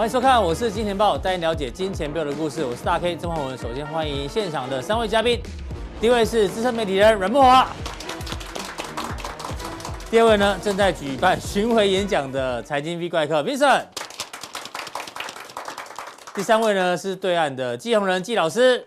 欢迎收看，我是金钱豹，带您了解金钱背后的故事。我是大 K 曾焕文。首先欢迎现场的三位嘉宾，第一位是资深媒体人阮慕驊，第二位呢正在举办巡回演讲的财经 V 怪客 Vincent，第三位呢是对岸的季宏仁季老师。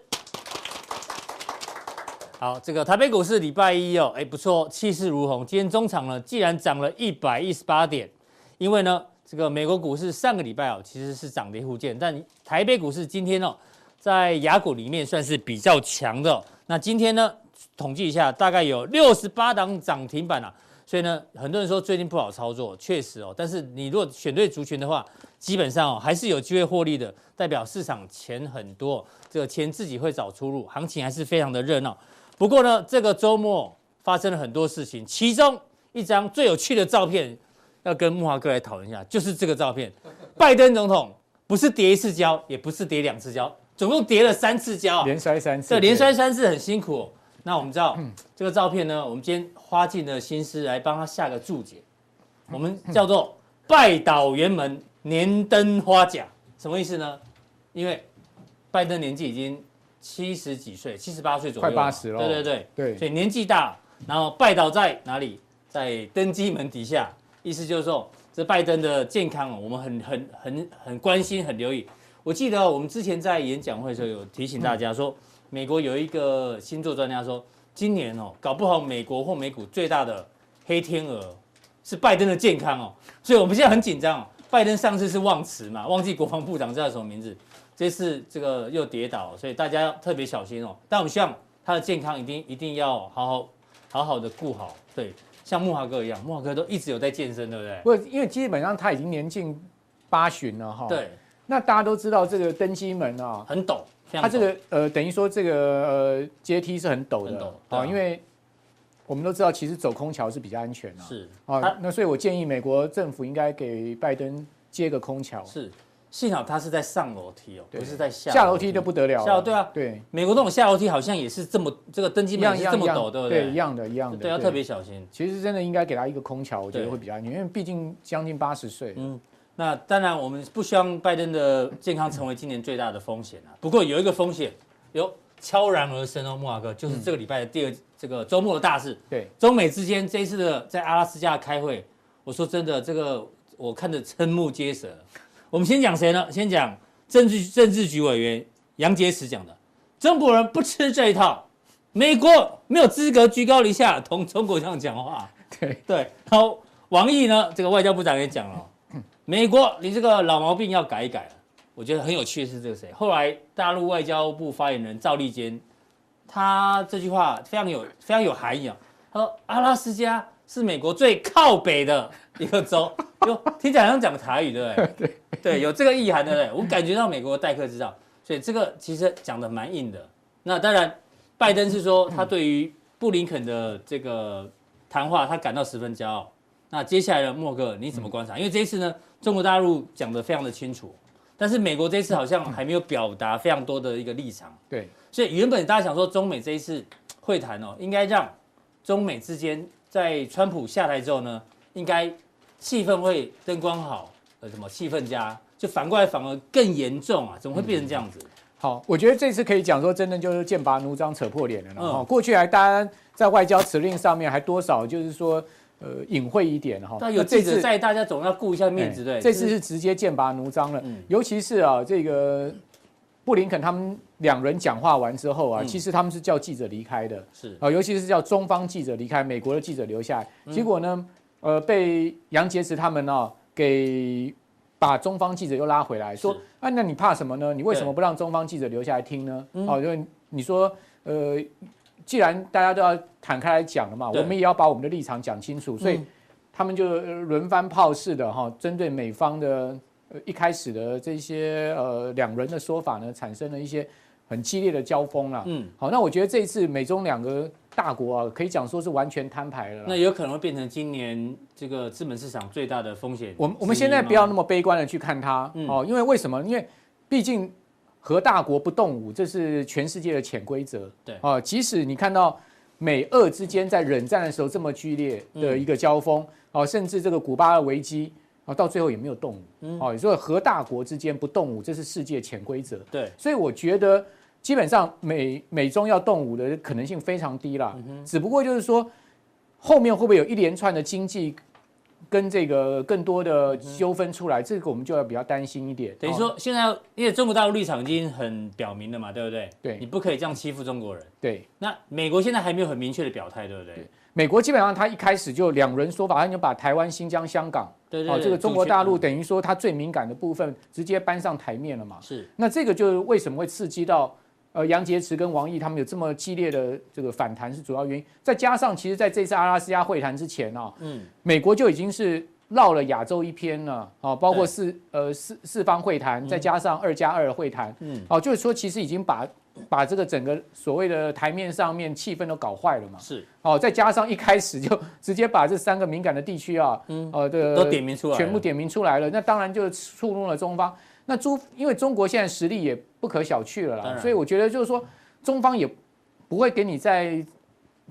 好，这个台北股市礼拜一哦，哎不错，气势如虹。今天中场呢，既然涨了一百一十八点，因为呢。这个美国股市上个礼拜哦，其实是涨跌互见，但台北股市今天哦，在雅股里面算是比较强的。那今天呢，统计一下，大概有六十八档涨停板啊。所以呢，很多人说最近不好操作，确实哦。但是你如果选对族群的话，基本上哦还是有机会获利的，代表市场钱很多，这个钱自己会找出路，行情还是非常的热闹。不过呢，这个周末发生了很多事情，其中一张最有趣的照片。要跟木华哥来讨论一下，就是这个照片，拜登总统不是跌一次跤，也不是跌两次跤，总共跌了三次跤，连摔三次，这，连摔三次很辛苦哦。那我们知道这个照片呢，我们今天花尽了心思来帮他下个注解，我们叫做拜倒辕门年登花甲，什么意思呢？因为拜登年纪已经七十几岁，七十八岁左右，快八十了，对对对对，所以年纪大，然后拜倒在哪里？在登机门底下。意思就是说，这拜登的健康哦，我们很很很很关心，很留意。我记得我们之前在演讲会的时候有提醒大家说，美国有一个星座专家说，今年哦，搞不好美国或美股最大的黑天鹅是拜登的健康哦。所以我们现在很紧张哦。拜登上次是忘词嘛，忘记国防部长叫什么名字，这次这个又跌倒，所以大家要特别小心哦。但我们希望他的健康一定一定要好好好好的顾好，对。像木华哥一样，木华哥都一直有在健身，对不对？不，因为基本上他已经年近八旬了哈。对。那大家都知道这个登机门啊，很陡，它这个呃等于说这个呃阶梯是很陡的，啊。因为我们都知道，其实走空桥是比较安全的。是。啊，那所以我建议美国政府应该给拜登接个空桥。是。幸好他是在上楼梯哦，不是在下下楼梯就不得了。下楼对啊，对，美国那种下楼梯好像也是这么这个登机门是这么陡，对不对？对，一样的，一样的。对，要特别小心。其实真的应该给他一个空桥，我觉得会比较安全，因为毕竟将近八十岁。嗯，那当然我们不希望拜登的健康成为今年最大的风险啊。不过有一个风险，有悄然而生哦，莫华哥，就是这个礼拜的第二这个周末的大事。对，中美之间这一次的在阿拉斯加开会，我说真的，这个我看得瞠目结舌。我们先讲谁呢？先讲政治政治局委员杨洁篪讲的，中国人不吃这一套，美国没有资格居高临下同 中国这样讲话。对对，然后王毅呢，这个外交部长也讲了，美国你这个老毛病要改一改。我觉得很有趣的是这个谁？后来大陆外交部发言人赵立坚，他这句话非常有非常有含义啊。他说阿拉斯加是美国最靠北的一个州，哟，听起来好像讲台语，对不对？对。对，有这个意涵，对不对？我感觉到美国的待客之道，所以这个其实讲的蛮硬的。那当然，拜登是说他对于布林肯的这个谈话，他感到十分骄傲。那接下来的莫哥你怎么观察？因为这一次呢，中国大陆讲的非常的清楚，但是美国这一次好像还没有表达非常多的一个立场。对，所以原本大家想说中美这一次会谈哦，应该让中美之间在川普下台之后呢，应该气氛会灯光好。呃什么气氛佳，就反过来反而更严重啊？怎么会变成这样子？嗯、好，我觉得这次可以讲说，真的就是剑拔弩张，扯破脸了。嗯，过去还大家在外交辞令上面还多少就是说，呃，隐晦一点哈。但有记者在，大家总要顾一下面子，对。这次是直接剑拔弩张了，嗯、尤其是啊，这个布林肯他们两人讲话完之后啊，嗯、其实他们是叫记者离开的，是啊，尤其是叫中方记者离开，美国的记者留下结果呢，呃，被杨洁篪他们呢、啊。给把中方记者又拉回来，说啊，那你怕什么呢？你为什么不让中方记者留下来听呢？哦，因为你说，呃，既然大家都要坦开来讲了嘛，我们也要把我们的立场讲清楚，所以他们就轮番炮似的哈，针对美方的一开始的这些呃两人的说法呢，产生了一些很激烈的交锋了。嗯，好，那我觉得这一次美中两个。大国啊，可以讲说是完全摊牌了。那有可能会变成今年这个资本市场最大的风险。我们我们现在不要那么悲观的去看它哦，因为为什么？因为毕竟核大国不动武，这是全世界的潜规则。对啊，即使你看到美俄之间在冷战的时候这么剧烈的一个交锋哦，甚至这个古巴的危机，啊，到最后也没有动哦，所以核大国之间不动武，这是世界潜规则。对，所以我觉得基本上美美中要动武的可能性非常低啦。嗯，只不过就是说后面会不会有一连串的经济？跟这个更多的纠纷出来，这个我们就要比较担心一点。等于说，现在因为中国大陆立场已经很表明了嘛，对不对？对，你不可以这样欺负中国人。对，那美国现在还没有很明确的表态，对不对？美国基本上他一开始就两轮说法，他就把台湾、新疆、香港，对对，这个中国大陆等于说他最敏感的部分直接搬上台面了嘛。是，那这个就是为什么会刺激到。呃，杨洁篪跟王毅他们有这么激烈的这个反弹是主要原因，再加上其实在这次阿拉斯加会谈之前啊，嗯，美国就已经是绕了亚洲一篇了啊，包括四呃四四方会谈，再加上二加二会谈，嗯，哦，就是说其实已经把把这个整个所谓的台面上面气氛都搞坏了嘛，是，哦，再加上一开始就 直接把这三个敏感的地区啊，嗯，呃，的都点名出来，全部点名出来了，那当然就触怒了中方。那中，因为中国现在实力也不可小觑了啦，所以我觉得就是说，中方也不会给你在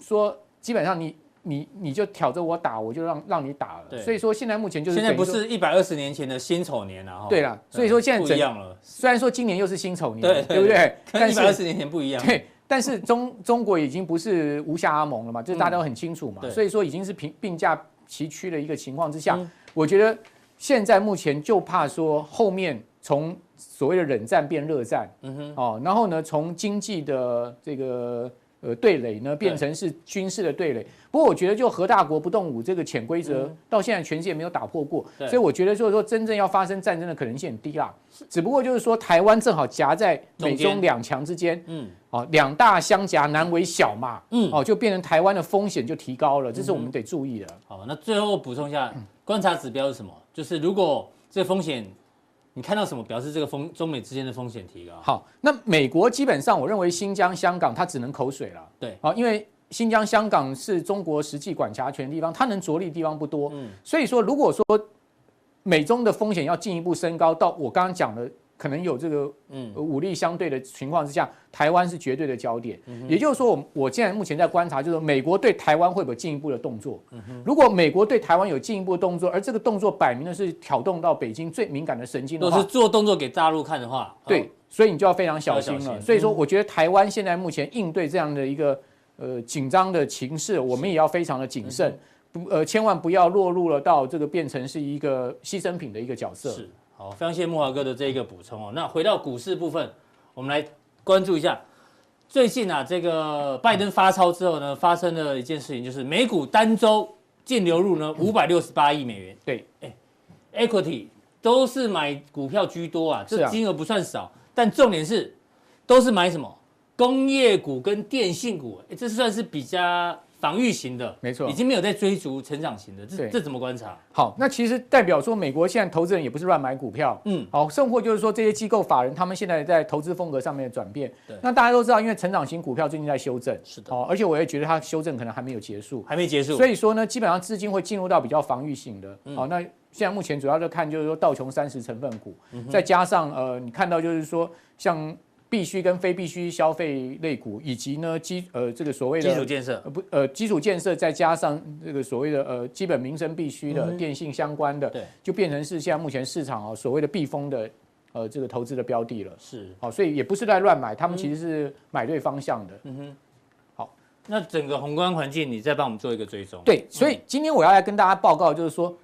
说，基本上你你你就挑着我打，我就让让你打了。所以说现在目前就是现在不是一百二十年前的辛丑年了哈。对了，所以说现在不一样了。虽然说今年又是辛丑年，对对不对？跟一百二十年前不一样。对，但是中中国已经不是吴下阿蒙了嘛，这大家都很清楚嘛。所以说已经是平并驾齐驱的一个情况之下，我觉得现在目前就怕说后面。从所谓的冷战变热战，嗯哼，哦，然后呢，从经济的这个呃对垒呢，变成是军事的对垒。不过我觉得，就核大国不动武这个潜规则，到现在全世界没有打破过，所以我觉得就是说，真正要发生战争的可能性很低啦。只不过就是说，台湾正好夹在美中两强之间，嗯，哦，两大相夹难为小嘛，嗯，哦，就变成台湾的风险就提高了，这是我们得注意的。好，那最后补充一下，观察指标是什么？就是如果这个风险。你看到什么表示这个风中美之间的风险提高？好，那美国基本上我认为新疆、香港它只能口水了。对，好，因为新疆、香港是中国实际管辖权的地方，它能着力的地方不多。嗯，所以说如果说美中的风险要进一步升高到我刚刚讲的。可能有这个嗯武力相对的情况之下，台湾是绝对的焦点。也就是说，我我现在目前在观察，就是美国对台湾会不会进一步的动作？如果美国对台湾有进一步的动作，而这个动作摆明的是挑动到北京最敏感的神经的话，如果是做动作给大陆看的话，对，所以你就要非常小心了。所以说，我觉得台湾现在目前应对这样的一个呃紧张的情势，我们也要非常的谨慎，不呃千万不要落入了到这个变成是一个牺牲品的一个角色。是。好，非常谢谢木华哥的这一个补充哦。那回到股市部分，我们来关注一下最近啊，这个拜登发钞之后呢，发生了一件事情，就是美股单周净流入呢五百六十八亿美元。对，哎，equity 都是买股票居多啊，这金额不算少，但重点是都是买什么工业股跟电信股，哎，这算是比较。防御型的，没错，已经没有在追逐成长型的，这这怎么观察？好，那其实代表说，美国现在投资人也不是乱买股票，嗯，好，甚或就是说，这些机构法人他们现在在投资风格上面的转变。对，那大家都知道，因为成长型股票最近在修正，是的，哦而且我也觉得它修正可能还没有结束，还没结束，所以说呢，基本上资金会进入到比较防御型的，好，那现在目前主要就看就是说道琼三十成分股，再加上呃，你看到就是说像。必须跟非必须消费类股，以及呢基呃这个所谓的基础建设呃不呃基础建设，再加上这个所谓的呃基本民生必须的电信相关的，对，就变成是现在目前市场啊所谓的避风的呃这个投资的标的了。是，好，所以也不是在乱买，他们其实是买对方向的。嗯哼，好，那整个宏观环境，你再帮我们做一个追踪。对，所以今天我要来跟大家报告，就是说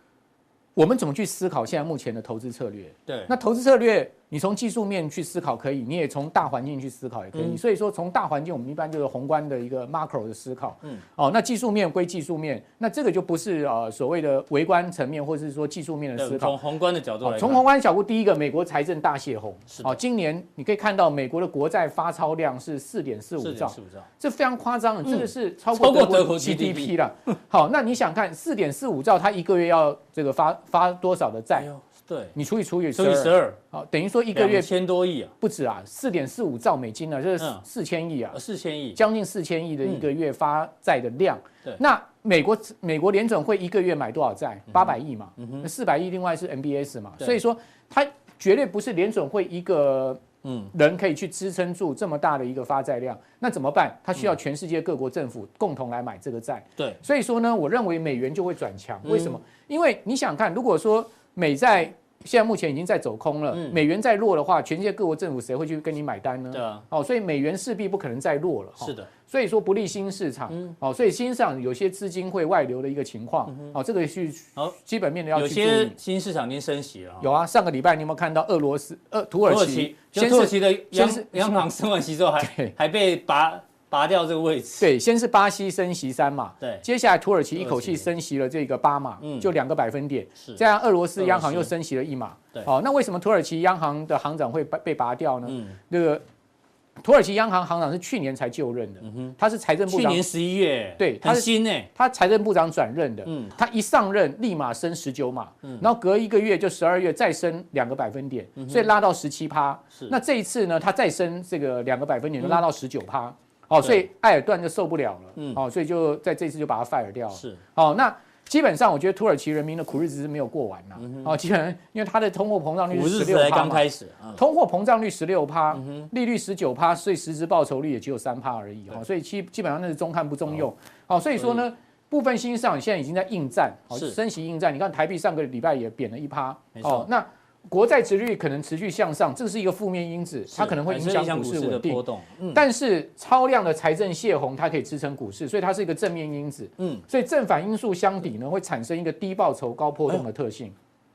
我们怎么去思考现在目前的投资策略。对，那投资策略。你从技术面去思考可以，你也从大环境去思考也可以。所以说，从大环境我们一般就是宏观的一个 macro 的思考。嗯，哦，那技术面归技术面，那这个就不是呃所谓的微观层面，或者是说技术面的思考。从宏观的角度来，从宏观角度，第一个，美国财政大泄洪。是。哦，今年你可以看到美国的国债发钞量是四点四五兆，四点四五兆，这非常夸张的，这个是超过德国 GDP 了。好，那你想看四点四五兆，它一个月要这个发发多少的债？对，你除以除以除以十二，好，等于说一个月千多亿啊，不止啊，四点四五兆美金呢，这是四千亿啊，四千亿，将近四千亿的一个月发债的量。对，那美国美国联准会一个月买多少债？八百亿嘛，那四百亿另外是 MBS 嘛，所以说它绝对不是联准会一个嗯人可以去支撑住这么大的一个发债量。那怎么办？它需要全世界各国政府共同来买这个债。对，所以说呢，我认为美元就会转强。为什么？因为你想看，如果说美债。现在目前已经在走空了，美元再弱的话，全世界各国政府谁会去跟你买单呢？对啊，哦，所以美元势必不可能再弱了。是的，所以说不利新市场。哦，所以新市场有些资金会外流的一个情况。哦，这个是基本面的要去注意。有些新市场已经升息了。有啊，上个礼拜你有没有看到俄罗斯、呃土耳其？土耳其的央央行升完息之后还 还被拔。拔掉这个位置，对，先是巴西升息三码，对，接下来土耳其一口气升息了这个八码，嗯，就两个百分点，是，这样俄罗斯央行又升息了一码，对，好，那为什么土耳其央行的行长会被被拔掉呢？嗯，这个土耳其央行行长是去年才就任的，嗯哼，他是财政部长，去年十一月，对，他是新呢，他财政部长转任的，嗯，他一上任立马升十九码，嗯，然后隔一个月就十二月再升两个百分点，所以拉到十七趴，是，那这一次呢，他再升这个两个百分点，就拉到十九趴。哦，所以埃尔段就受不了了，嗯，哦，所以就在这次就把他 fire 掉了。是，哦，那基本上我觉得土耳其人民的苦日子是没有过完呐，哦，基本上因为它的通货膨胀率是十六趴，刚开始，通货膨胀率十六趴，利率十九趴，所以实质报酬率也只有三趴而已，哦，所以基基本上那是中看不中用，哦，所以说呢，部分新兴市场现在已经在应战，哦，升息应战，你看台币上个礼拜也贬了一趴，哦，那。国债值率可能持续向上，这是一个负面因子，它可能会影响股市稳定。嗯，但是超量的财政泄洪，它可以支撑股市，所以它是一个正面因子。嗯，所以正反因素相抵呢，会产生一个低报酬高波动的特性。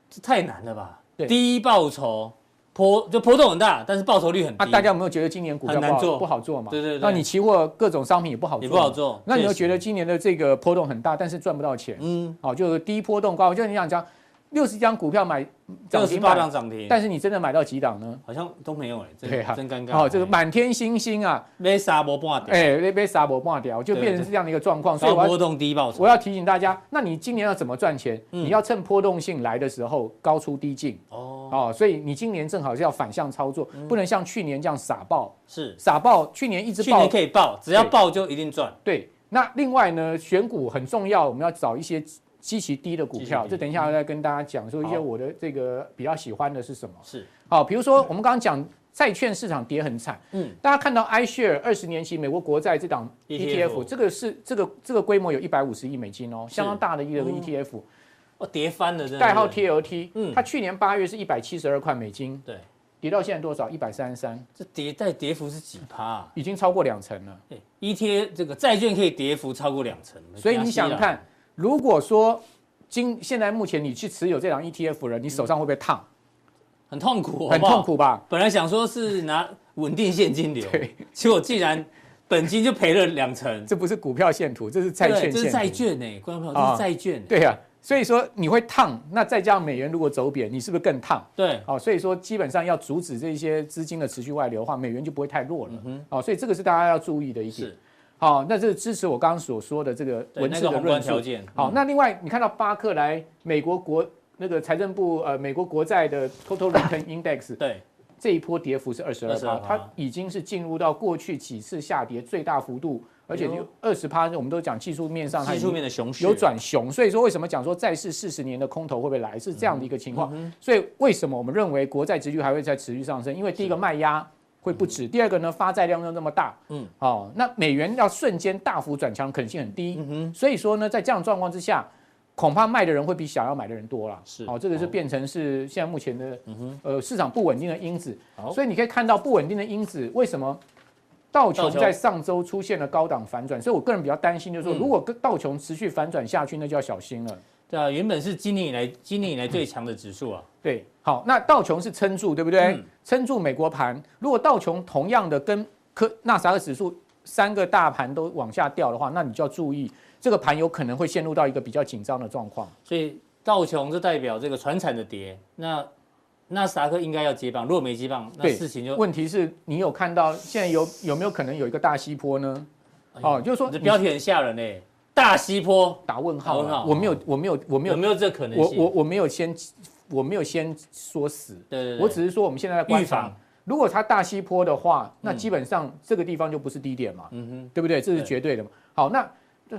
这太难了吧？对，低报酬波就波动很大，但是报酬率很低。啊，大家有没有觉得今年股票不好做？不好做嘛？对对对。那你期货各种商品也不好做，也不好做。那你又觉得今年的这个波动很大，但是赚不到钱？嗯，好，就是低波动高，就你想讲。六十张股票买涨停八档涨停，但是你真的买到几档呢？好像都没有哎，对啊，真尴尬。好，这个满天星星啊，被杀波半掉，哎，被被杀波半掉，就变成是这样的一个状况。所以波动低报酬，我要提醒大家，那你今年要怎么赚钱？你要趁波动性来的时候高出低进。哦哦，所以你今年正好是要反向操作，不能像去年这样傻爆。是傻爆，去年一直报，去年可以爆，只要爆就一定赚。对，那另外呢，选股很重要，我们要找一些。基期低的股票，这等一下我再跟大家讲说一些我的这个比较喜欢的是什么？是。好，比如说我们刚刚讲债券市场跌很惨，嗯，大家看到 iShare 二十年期美国国债这档 ETF，这个是这个这个规模有一百五十亿美金哦，相当大的一个 ETF，哦，跌翻了，代号 TLT，嗯，它去年八月是一百七十二块美金，对，跌到现在多少？一百三十三，这跌在跌幅是几趴？已经超过两成了。对，ETF 这个债券可以跌幅超过两成，所以你想看。如果说今现在目前你去持有这档 ETF 的人，你手上会不会烫？很痛苦，很痛苦吧？本来想说是拿稳定现金流，对，结果既然本金就赔了两成，这不是股票线图，这是债券线图，这是债券呢，观众朋友，这是债券。对呀，所以说你会烫，那再加上美元如果走贬，你是不是更烫？对，好，所以说基本上要阻止这些资金的持续外流的话，美元就不会太弱了。嗯，好，所以这个是大家要注意的一点。好，那这是支持我刚刚所说的这个文字的论述。好，那另外你看到巴克莱美国国那个财政部呃美国国债的 Total Return Index，对，这一波跌幅是二十二趴，它已经是进入到过去几次下跌最大幅度，而且就二十趴，我们都讲技术面上，技术面的熊市有转熊，所以说为什么讲说债市四十年的空头会不会来，是这样的一个情况。所以为什么我们认为国债值率还会在持续上升？因为第一个卖压。会不止。第二个呢，发债量又那么大，嗯，哦，那美元要瞬间大幅转强，可能性很低，嗯哼，所以说呢，在这样状况之下，恐怕卖的人会比想要买的人多了，是，哦，这个就变成是现在目前的，嗯哼，呃，市场不稳定的因子，所以你可以看到不稳定的因子，为什么道琼在上周出现了高档反转？所以我个人比较担心，就是说，如果道琼持续反转下去，那就要小心了。对啊，原本是今年以来今年以来最强的指数啊。对，好，那道琼是撑住，对不对？撑、嗯、住美国盘。如果道琼同样的跟科纳斯达克指数三个大盘都往下掉的话，那你就要注意，这个盘有可能会陷入到一个比较紧张的状况。所以道琼是代表这个船产的跌，那纳斯达克应该要接棒，如果没接棒，那事情就问题是你有看到现在有有没有可能有一个大西坡呢？哎、哦，就是说这标题很吓人嘞。大西坡打问号，问号，我没有，我没有，我没有，有没有这可能性？我我我没有先，我没有先说死，对对对，我只是说我们现在在观察，如果它大西坡的话，那基本上这个地方就不是低点嘛，嗯哼，对不对？这是绝对的嘛。好，那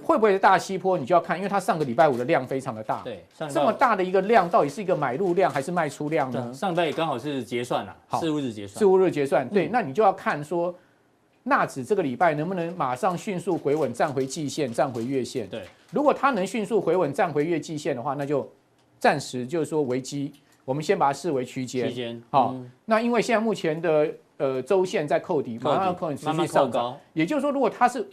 会不会是大西坡？你就要看，因为它上个礼拜五的量非常的大，对，这么大的一个量，到底是一个买入量还是卖出量呢？上礼拜也刚好是结算了，四五日结算，四五日结算，对，那你就要看说。纳指这个礼拜能不能马上迅速回稳，站回季线，站回月线？对，如果它能迅速回稳，站回月季线的话，那就暂时就是说危机，我们先把它视为区间。区间好，嗯、那因为现在目前的呃周线在扣底，马上要扣底持续上高，也就是说，如果它是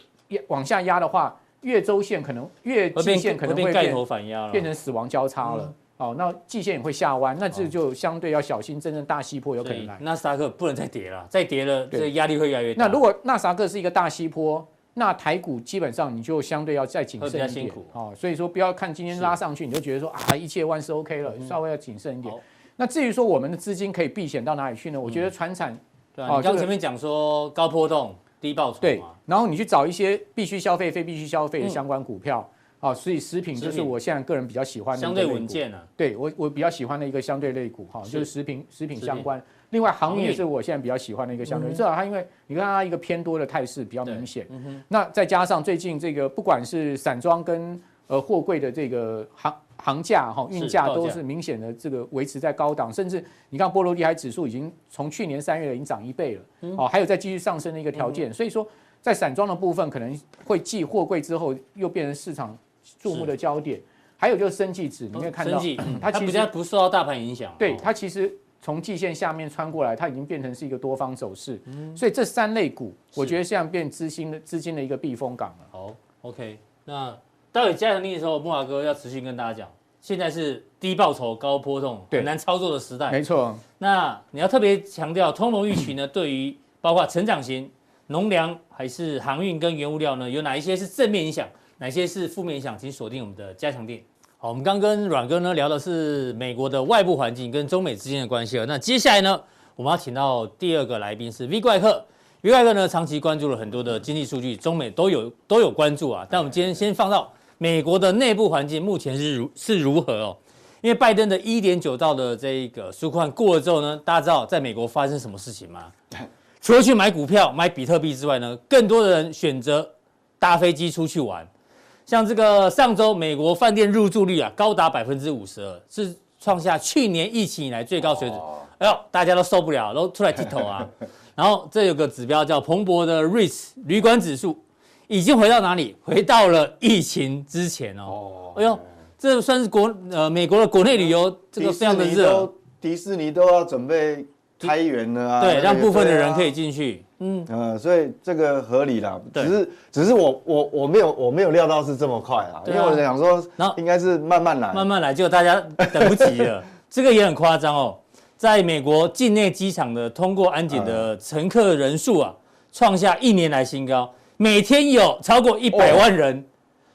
往下压的话，月周线可能月季线可能会变盖头反压了，变成死亡交叉了。好、嗯，那季线也会下弯，那这就相对要小心，真正大西坡有可能来。纳斯达克不能再跌了，再跌了，这压力会越来越大。那如果纳斯达克是一个大西坡，那台股基本上你就相对要再谨慎一点。哦，所以说不要看今天拉上去，你就觉得说啊一切万事 OK 了，稍微要谨慎一点。那至于说我们的资金可以避险到哪里去呢？我觉得传产，对啊，你刚前面讲说高波动低报酬，对，然后你去找一些必须消费、非必须消费的相关股票，啊，所以食品就是我现在个人比较喜欢的相对稳健啊。对我我比较喜欢的一个相对类股哈，就是食品食品相关。另外航运也是我现在比较喜欢的一个相对，至少它因为你看它一个偏多的态势比较明显。那再加上最近这个不管是散装跟呃货柜的这个航。行价哈运价都是明显的这个维持在高档，甚至你看波罗的海指数已经从去年三月已经涨一倍了，哦，还有再继续上升的一个条件，所以说在散装的部分可能会继货柜之后又变成市场注目的焦点，还有就是生技指，你可以看到它其实不受到大盘影响，对它其实从季线下面穿过来，它已经变成是一个多方走势，所以这三类股我觉得现在变资金的资金的一个避风港了。好，OK，那。待会加强力的时候，木华哥要持续跟大家讲，现在是低报酬高波动、很难操作的时代。没错。那你要特别强调，通融预期呢，对于包括成长型、农粮还是航运跟原物料呢，有哪一些是正面影响，哪些是负面影响？请锁定我们的加强錠。好，我们刚跟阮哥呢聊的是美国的外部环境跟中美之间的关系了。那接下来呢，我们要请到第二个来宾是 V 怪客。V 怪客呢，长期关注了很多的经济数据，中美都有都有关注啊。但我们今天先放到。美国的内部环境目前是如是如何哦？因为拜登的一点九兆的这一个纾困过了之后呢，大家知道在美国发生什么事情吗？除了去买股票、买比特币之外呢，更多的人选择搭飞机出去玩。像这个上周美国饭店入住率啊高达百分之五十二，是创下去年疫情以来最高水准。哎呦，大家都受不了，都出来剃头啊。然后这有个指标叫彭博的 REITs 旅馆指数。已经回到哪里？回到了疫情之前哦。哎呦，这算是国呃美国的国内旅游这个非常的热。迪士尼都要准备开园了啊。对，让部分的人可以进去。嗯呃，所以这个合理啦。只是只是我我我没有我没有料到是这么快啊，因为我想说，然后应该是慢慢来，慢慢来，结果大家等不及了。这个也很夸张哦，在美国境内机场的通过安检的乘客人数啊，创下一年来新高。每天有超过一百万人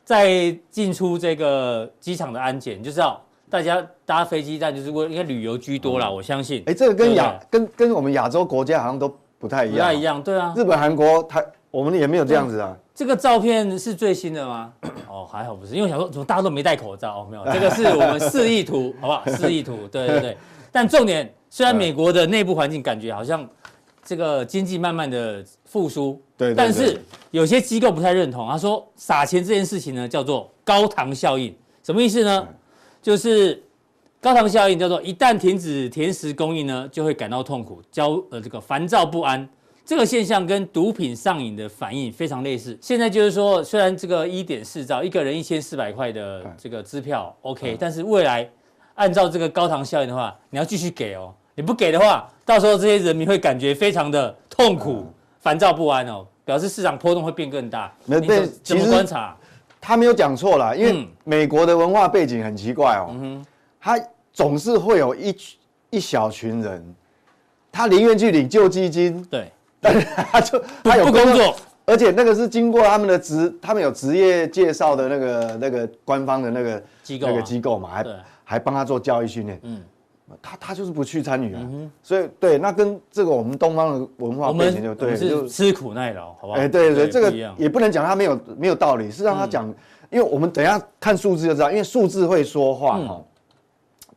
在进出这个机场的安检，你就知道大家搭飞机，站就是为应该旅游居多啦。我相信。哎，这个跟亚跟跟我们亚洲国家好像都不太一样。不太一样，对啊。日本、韩国、台，我们也没有这样子啊。这个照片是最新的吗？哦，还好不是，因为我想说怎么大家都没戴口罩哦，没有，这个是我们示意图，好不好？示意图，对对对。但重点，虽然美国的内部环境感觉好像这个经济慢慢的复苏。对，但是有些机构不太认同，他说撒钱这件事情呢叫做高糖效应，什么意思呢？就是高糖效应叫做一旦停止甜食供应呢，就会感到痛苦，焦呃这个烦躁不安。这个现象跟毒品上瘾的反应非常类似。现在就是说，虽然这个一点四兆一个人一千四百块的这个支票 OK，但是未来按照这个高糖效应的话，你要继续给哦，你不给的话，到时候这些人民会感觉非常的痛苦。烦躁不安哦，表示市场波动会变更大。那对，怎么观察？他没有讲错啦，因为美国的文化背景很奇怪哦。嗯哼，他总是会有一一小群人，他宁愿去领救济金，对，但是他就他有工作，而且那个是经过他们的职，他们有职业介绍的那个那个官方的那个机构那个机构嘛，还还帮他做教育训练。嗯。他他就是不去参与啊，所以对，那跟这个我们东方的文化背景就对，就吃苦耐劳，好不好？哎，对对，这个也不能讲他没有没有道理，是让他讲，因为我们等一下看数字就知道，因为数字会说话哈。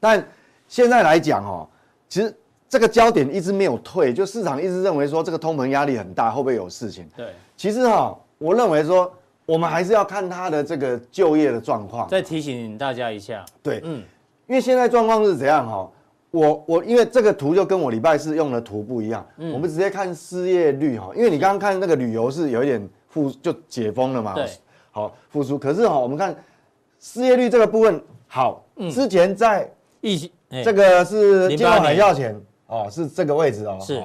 但现在来讲哦，其实这个焦点一直没有退，就市场一直认为说这个通膨压力很大，会不会有事情？对，其实哈，我认为说我们还是要看它的这个就业的状况。再提醒大家一下，对，嗯，因为现在状况是怎样哈？我我因为这个图就跟我礼拜四用的图不一样，嗯，我们直接看失业率哈，因为你刚刚看那个旅游是有一点复就解封了嘛，对，好复苏，可是哈我们看失业率这个部分好，之前在疫情，这个是金融海啸前哦，是这个位置哦。是，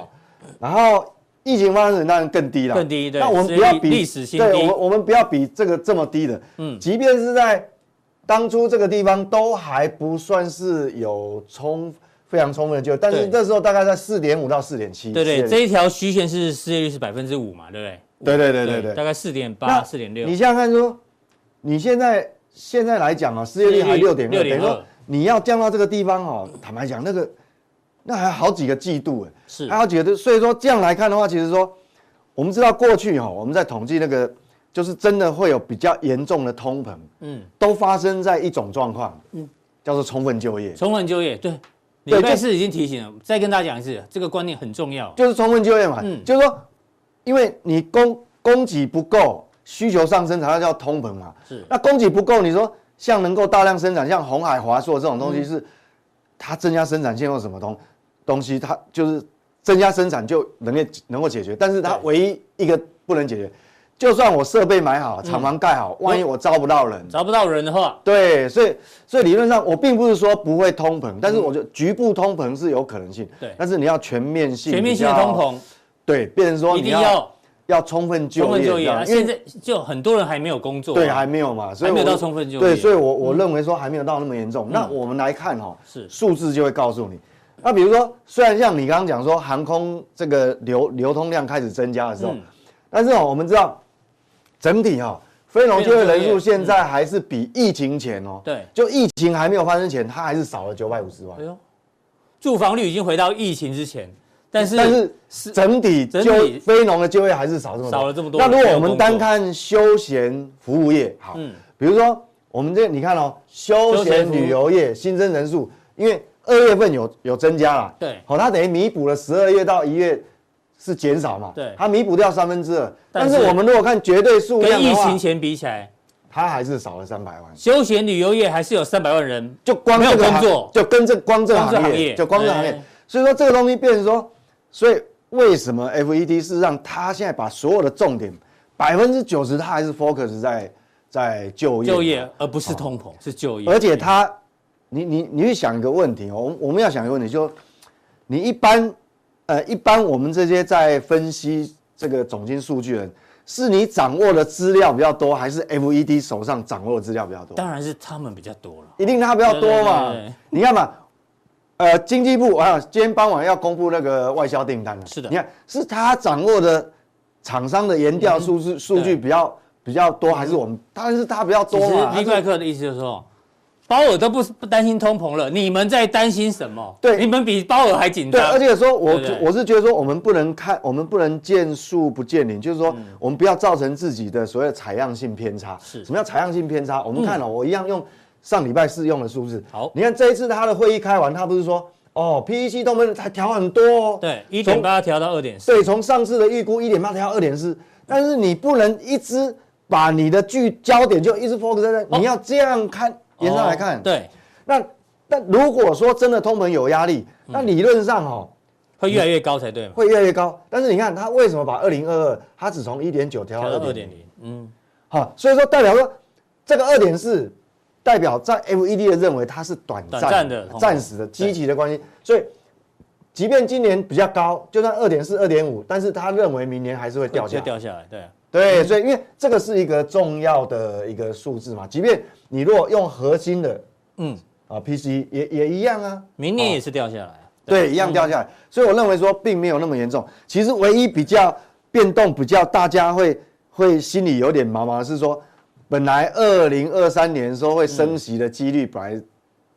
然后疫情发生当然更低了，更低。对，那我们不要比历史新低，对，我们我们不要比这个这么低的。嗯，即便是在当初这个地方都还不算是有充非常充分的就业，但是这时候大概在四点五到四点七。对对，这一条虚线是失业率是百分之五嘛，对不对？对对对对对，大概四点八、四点六。你想想看，说你现在现在来讲啊，失业率还六点六，等于说你要降到这个地方哦，坦白讲，那个那还好几个季度哎，是还好几个，所以说这样来看的话，其实说我们知道过去哈，我们在统计那个就是真的会有比较严重的通膨，嗯，都发生在一种状况，嗯，叫做充分就业。充分就业，对，礼拜四已经提醒了，再跟大家讲一次，这个观念很重要，就是充分就业嘛，嗯，就是说。因为你供供给不够，需求上升才会叫通膨嘛。是。那供给不够，你说像能够大量生产，像红海华硕这种东西是，它增加生产线或什么东东西，它就是增加生产就能够能够解决。但是它唯一一个不能解决，就算我设备买好，厂房盖好，万一我招不到人，招不到人的话，对，所以所以理论上我并不是说不会通膨，但是我觉得局部通膨是有可能性。对。但是你要全面性。全面性的通膨。对，变成说你要要充分就业，因为现在就很多人还没有工作，对，还没有嘛，所以没有到充分就业。对，所以我我认为说还没有到那么严重。那我们来看哈，是数字就会告诉你。那比如说，虽然像你刚刚讲说航空这个流流通量开始增加的时候，但是哦，我们知道整体哈非农就业人数现在还是比疫情前哦，对，就疫情还没有发生前，它还是少了九百五十万。哎呦，住房率已经回到疫情之前。但是但是整体就非农的就业还是少这么多，少了这么多。那如果我们单看休闲服务业，好，比如说我们这你看哦，休闲旅游业新增人数，因为二月份有有增加了，对，好，它等于弥补了十二月到一月是减少嘛，对，它弥补掉三分之二。但是我们如果看绝对数量，跟疫情前比起来，它还是少了三百万。休闲旅游业还是有三百万人，就光这个工作，就跟这光这个行业，就光这行业。所以说这个东西变成说。所以为什么 FED 是让他现在把所有的重点百分之九十，他还是 focus 在在就业，就业而不是通膨，是就业。而且他，你你你去想一个问题哦，我我们要想一个问题，就你一般呃一般我们这些在分析这个总经数据的人，是你掌握的资料比较多，还是 FED 手上掌握的资料比较多？当然是他们比较多了，一定他比较多嘛。你看嘛。呃，经济部啊，今天傍晚要公布那个外销订单了。是的，你看是他掌握的厂商的研调数字数据比较比较多，还是我们？当然是他比较多嘛。李怪客的意思就是说，鲍尔都不不担心通膨了，你们在担心什么？对，你们比鲍尔还紧张。对，而且说我我是觉得说，我们不能看，我们不能见树不见林，就是说，我们不要造成自己的所谓的采样性偏差。是什么叫采样性偏差？我们看了，我一样用。上礼拜四用的数字，好，你看这一次他的会议开完，他不是说哦，PEC 动能才调很多哦，对，一点八调到二点四，对，从上次的预估一点八调到二点四，但是你不能一直把你的聚焦点就一直 focus 在那，你要这样看，延上来看，对，那但如果说真的通膨有压力，那理论上哦，会越来越高才对，会越来越高，但是你看他为什么把二零二二，他只从一点九调到二点零，嗯，好，所以说代表说这个二点四。代表在 FED 的认为它是短暂的、暂时的、积极的关系，所以即便今年比较高，就算二点四、二点五，但是他认为明年还是会掉下来，掉下来，对。对，所以因为这个是一个重要的一个数字嘛，即便你如果用核心的，嗯。啊 PC 也也一样啊，明年也是掉下来，对，一样掉下来，所以我认为说并没有那么严重，其实唯一比较变动比较大家会会心里有点毛毛的是说。本来二零二三年说会升息的几率本来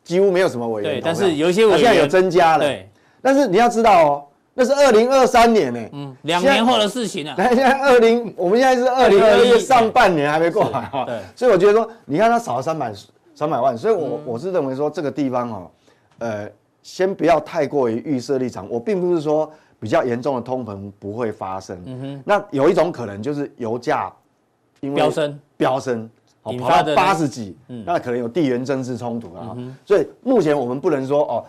几乎没有什么委员，对，但是有一些委员现在有增加了，对。但是你要知道哦，那是二零二三年呢，嗯，两年后的事情啊。现在 二零，我们现在是二零二一上半年还没过来哈，对。所以我觉得说，你看它少了三百三百万，所以我我是认为说这个地方哦，呃，先不要太过于预设立场。我并不是说比较严重的通膨不会发生，嗯哼。那有一种可能就是油价。因为飙升，飙升，好，跑到八十几，嗯，那可能有地缘政治冲突啊，所以目前我们不能说哦，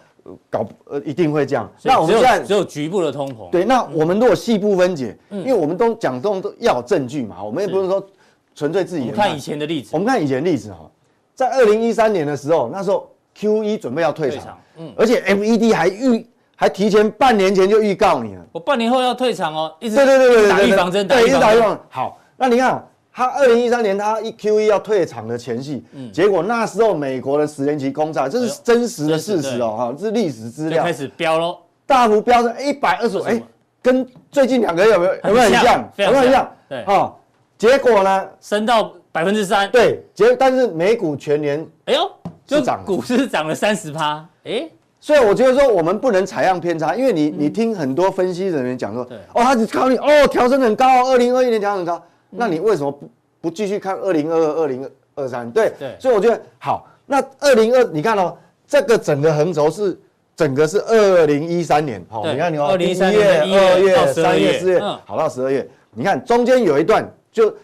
搞呃一定会这样。那我们现在只有局部的通膨。对，那我们如果细部分解，因为我们都讲这种都要有证据嘛，我们也不是说纯粹自己。看以前的例子，我们看以前例子哈，在二零一三年的时候，那时候 Q E 准备要退场，嗯，而且 F E D 还预还提前半年前就预告你了，我半年后要退场哦，一直对对对对打预防针，对，一直打预防。好，那你看他二零一三年他一 Q E 要退场的前夕，嗯，结果那时候美国的十年期公债，这是真实的事实哦，哈，这是历史资料，开始飙喽，大幅飙升一百二十五，哎，跟最近两个月有没有有没有很像？有没有很像？对，哈，结果呢，升到。百分之三，对，结但是美股全年，哎呦，就涨，股市涨了三十趴，哎，所以我觉得说我们不能采样偏差，因为你你听很多分析人员讲说，哦，他只考你，哦，调升很高，二零二一年调升很高，那你为什么不不继续看二零二二、二零二三？对，对，所以我觉得好，那二零二，你看哦，这个整个横轴是整个是二零一三年，好，你看你哦，二零一三年二月、三月、四月，好到十二月，你看中间有一段就。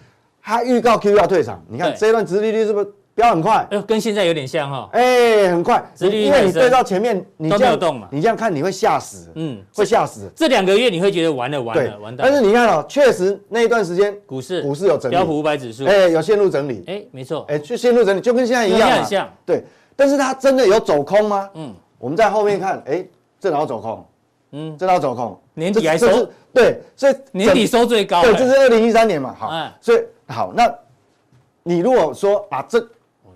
他预告 QE 要退场，你看这一段殖利率是不是飙很快？哎，跟现在有点像哈。哎，很快，因为你对到前面，你都没有动嘛。你这样看你会吓死，嗯，会吓死。这两个月你会觉得完了完了完蛋。但是你看哦，确实那一段时间股市股市有整理，标普五百指数哎有陷入整理，哎没错，哎就陷入整理，就跟现在一样，很像。对，但是它真的有走空吗？嗯，我们在后面看，哎，这哪有走空？嗯，这哪有走空？年底还收对，所以年底收最高。对，这是二零一三年嘛，好，所以好那。你如果说把，这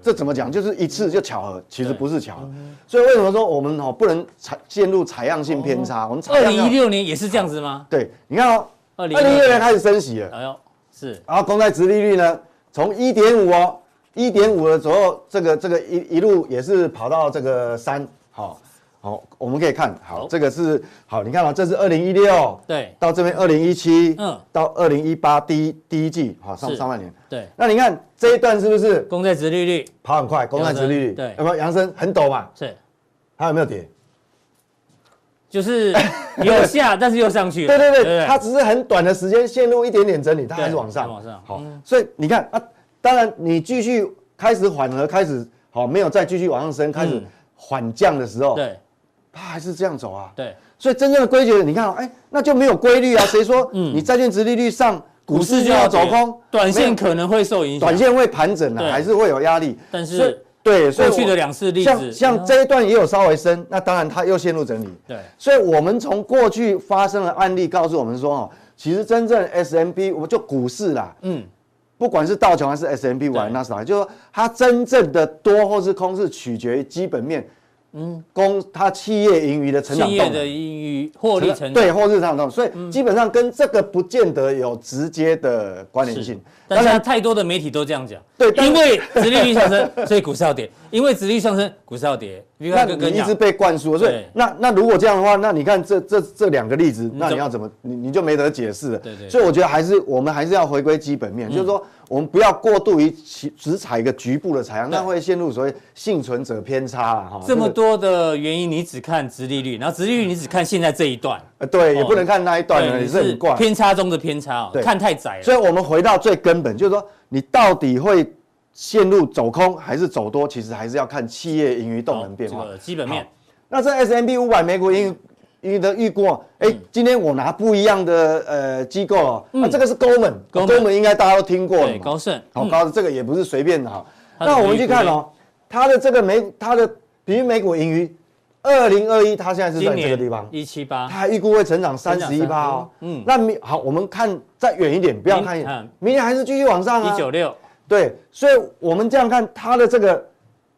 这怎么讲？就是一次就巧合，其实不是巧合。所以为什么说我们哦不能采陷入采样性偏差？我们二零一六年也是这样子吗？对，你看哦，二零一六年开始升息了。哎呦，是。然后公债殖利率呢，从一点五哦，一点五的左右，这个这个一一路也是跑到这个三，好。好，我们可以看好这个是好，你看啊，这是二零一六，对，到这边二零一七，嗯，到二零一八第一第一季，好上上半年，对，那你看这一段是不是？公债值利率。跑很快，公债值利率。对，有没有？扬升很陡嘛？是，它有没有跌？就是 有下，但是又上去了。对对对，它只是很短的时间陷入一点点整理，它还是往上，往上。好，所以你看啊，当然你继续开始缓和，开始好没有再继续往上升，开始缓降的时候，对。它还是这样走啊？对，所以真正的规矩，你看，哎，那就没有规律啊。谁说你债券值利率上，股市就要走空？短线可能会受影响，短线会盘整啊，还是会有压力。但是，对，过去的两次例子，像像这一段也有稍微升，那当然它又陷入整理。对，所以我们从过去发生的案例告诉我们说，哦，其实真正 S M B，我们就股市啦，嗯，不管是道琼还是 S&P 五百，那是啥？就是说它真正的多或是空是取决于基本面。嗯，公它企业盈余的成长，企业的盈余获利成长，对，获利成长，所以基本上跟这个不见得有直接的关联性。当然太多的媒体都这样讲，对，因为殖利率上升，所以股市要跌；因为殖利率上升，股市要跌。那你一直被灌输，所以那那如果这样的话，那你看这这这两个例子，那你要怎么你你就没得解释了。对对。所以我觉得还是我们还是要回归基本面，就是说。我们不要过度于其只采一个局部的采样，那会陷入所谓幸存者偏差了哈。这么多的原因，你只看直利率，然后直利率你只看现在这一段，呃，对，也不能看那一段，也是很怪，偏差中的偏差，对，看太窄了。所以我们回到最根本，就是说你到底会陷入走空还是走多，其实还是要看企业盈余动能变化，基本面。那这 S&P 五百美股盈余。你的预估，哎，今天我拿不一样的呃机构哦，那这个是 Goldman，Goldman 应该大家都听过了，高盛，好高的这个也不是随便的哈。那我们去看哦，它的这个美，它的平均每股盈余，二零二一它现在是在这个地方。一七八，它还预估会成长三十一趴哦。嗯，那明好，我们看再远一点，不要看，明年还是继续往上啊。一九六，对，所以我们这样看它的这个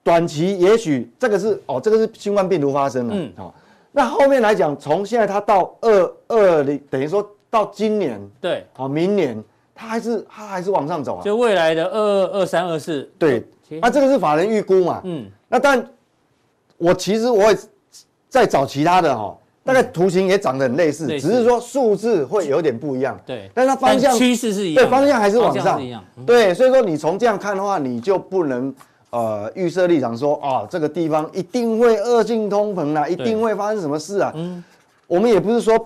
短期，也许这个是哦，这个是新冠病毒发生了，嗯，好。那后面来讲，从现在它到二二零，等于说到今年，对，好，明年它还是它还是往上走啊。就未来的二二二三二四，对，那这个是法人预估嘛，嗯，那但我其实我也在找其他的哈，大概图形也长得很类似，只是说数字会有点不一样，对，但它方向趋势是一样，对，方向还是往上，对，所以说你从这样看的话，你就不能。呃，预设立场说啊，这个地方一定会恶性通膨啊，一定会发生什么事啊？嗯，我们也不是说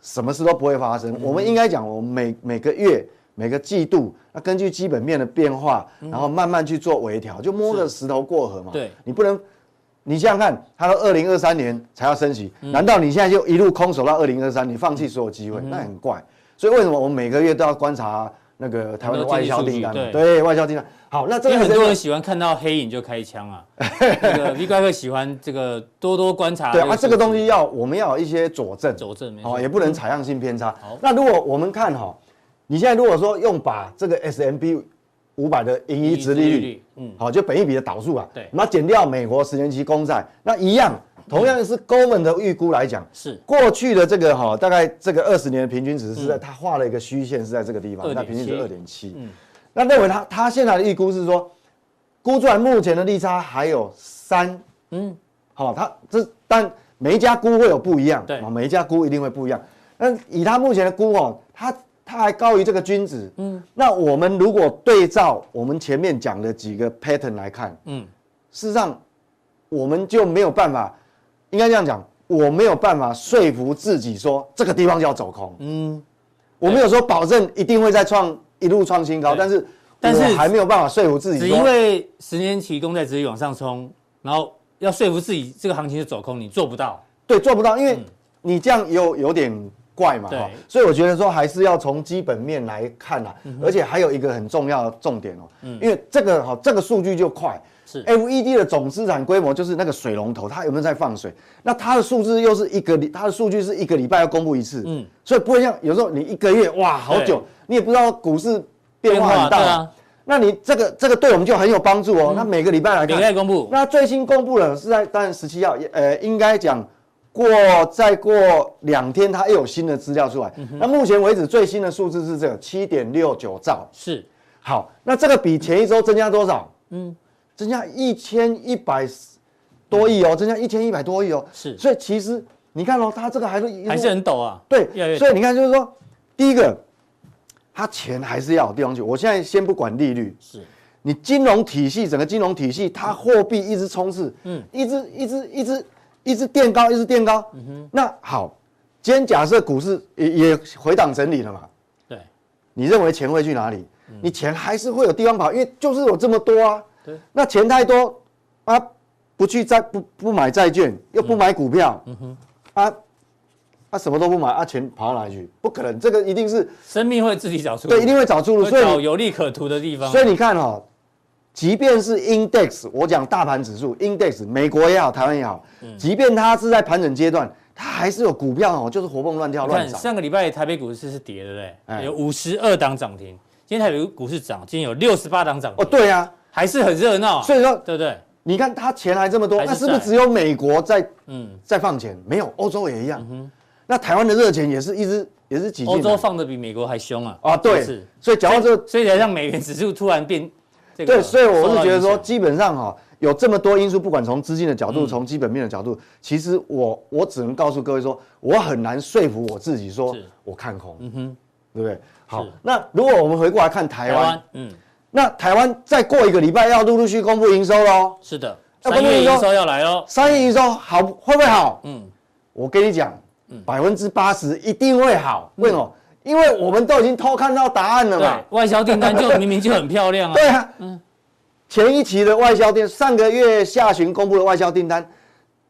什么事都不会发生，我们应该讲，我们每每个月、每个季度，那根据基本面的变化，然后慢慢去做微调，就摸着石头过河嘛。对，你不能，你想想看，他说二零二三年才要升息，难道你现在就一路空手到二零二三，你放弃所有机会？那很怪。所以为什么我们每个月都要观察？那个台湾的外销订单，对，对外销订单。好，那这个很多人喜欢看到黑影就开枪啊。那个 V 怪客喜欢这个多多观察。对啊，这个东西要我们要有一些佐证，佐证哦，也不能采样性偏差。好，那如果我们看哈，你现在如果说用把这个 S&P 五百的盈余值利率，嗯，好，就本益比的导数啊，对，那减掉美国十年期公债，那一样，同样是 Goldman 的预估来讲，是。过去的这个哈，大概这个二十年的平均值是在，他画了一个虚线是在这个地方，那平均值二点七，嗯。那认为他他现在的预估是说，估出来目前的利差还有三，嗯，好，他这但每一家估会有不一样，对，每一家估一定会不一样。那以他目前的估哦，他他还高于这个均值，嗯，那我们如果对照我们前面讲的几个 pattern 来看，嗯，事实上我们就没有办法，应该这样讲，我没有办法说服自己说这个地方就要走空，嗯，我没有说保证一定会再创。一路创新高，但是但是还没有办法说服自己，只因为十年期公债直接往上冲，然后要说服自己这个行情是走空，你做不到。对，做不到，因为你这样有有点怪嘛，哈。所以我觉得说还是要从基本面来看呐，而且还有一个很重要的重点哦，因为这个哈这个数据就快。是 FED 的总资产规模就是那个水龙头，它有没有在放水？那它的数字又是一个礼，它的数据是一个礼拜要公布一次，嗯，所以不会像有时候你一个月哇好久，你也不知道股市变化很大，啊，那你这个这个对我们就很有帮助哦。那每个礼拜来看，礼拜公布，那最新公布了是在当然十七号，呃，应该讲过再过两天，它又有新的资料出来。那目前为止最新的数字是这个七点六九兆，是。好，那这个比前一周增加多少？嗯。增加一千一百多亿哦，增加一千一百多亿哦，是，所以其实你看哦，它这个还是还是很陡啊，对，所以你看就是说，第一个，它钱还是要有地方去。我现在先不管利率，是，你金融体系整个金融体系，它货币一直充斥，嗯，一直一直一直一直垫高，一直垫高，嗯哼，那好，今天假设股市也也回档整理了嘛，对，你认为钱会去哪里？你钱还是会有地方跑，因为就是有这么多啊。对，那钱太多，啊，不去债不不买债券，又不买股票，嗯。哼，啊，啊什么都不买，啊钱跑到哪里去？不可能，这个一定是生命会自己找出路，对，一定会找出路，所以有利可图的地方。所以你看哦，即便是 index，我讲大盘指数 index，美国也好，台湾也好，即便它是在盘整阶段，它还是有股票哦，就是活蹦乱跳乱涨。上个礼拜台北股市是跌的嘞，有五十二档涨停，今天台北股市涨，今天有六十八档涨停。哦，对呀。还是很热闹，所以说对不对？你看它钱还这么多，那是不是只有美国在嗯在放钱？没有，欧洲也一样。那台湾的热钱也是一直也是挤进。欧洲放的比美国还凶啊！啊，对，所以讲到这，所以才让美元指数突然变。对，所以我是觉得说，基本上哈，有这么多因素，不管从资金的角度，从基本面的角度，其实我我只能告诉各位说，我很难说服我自己说我看空，嗯哼，对不对？好，那如果我们回过来看台湾，嗯。那台湾再过一个礼拜要陆陆续续公布营收喽。是的，三月营收要来喽。三月营收好会不会好？嗯，我跟你讲，百分之八十一定会好。为什么？因为我们都已经偷看到答案了嘛。外销订单就 明明就很漂亮啊。对啊，嗯，前一期的外销订，上个月下旬公布的外销订单，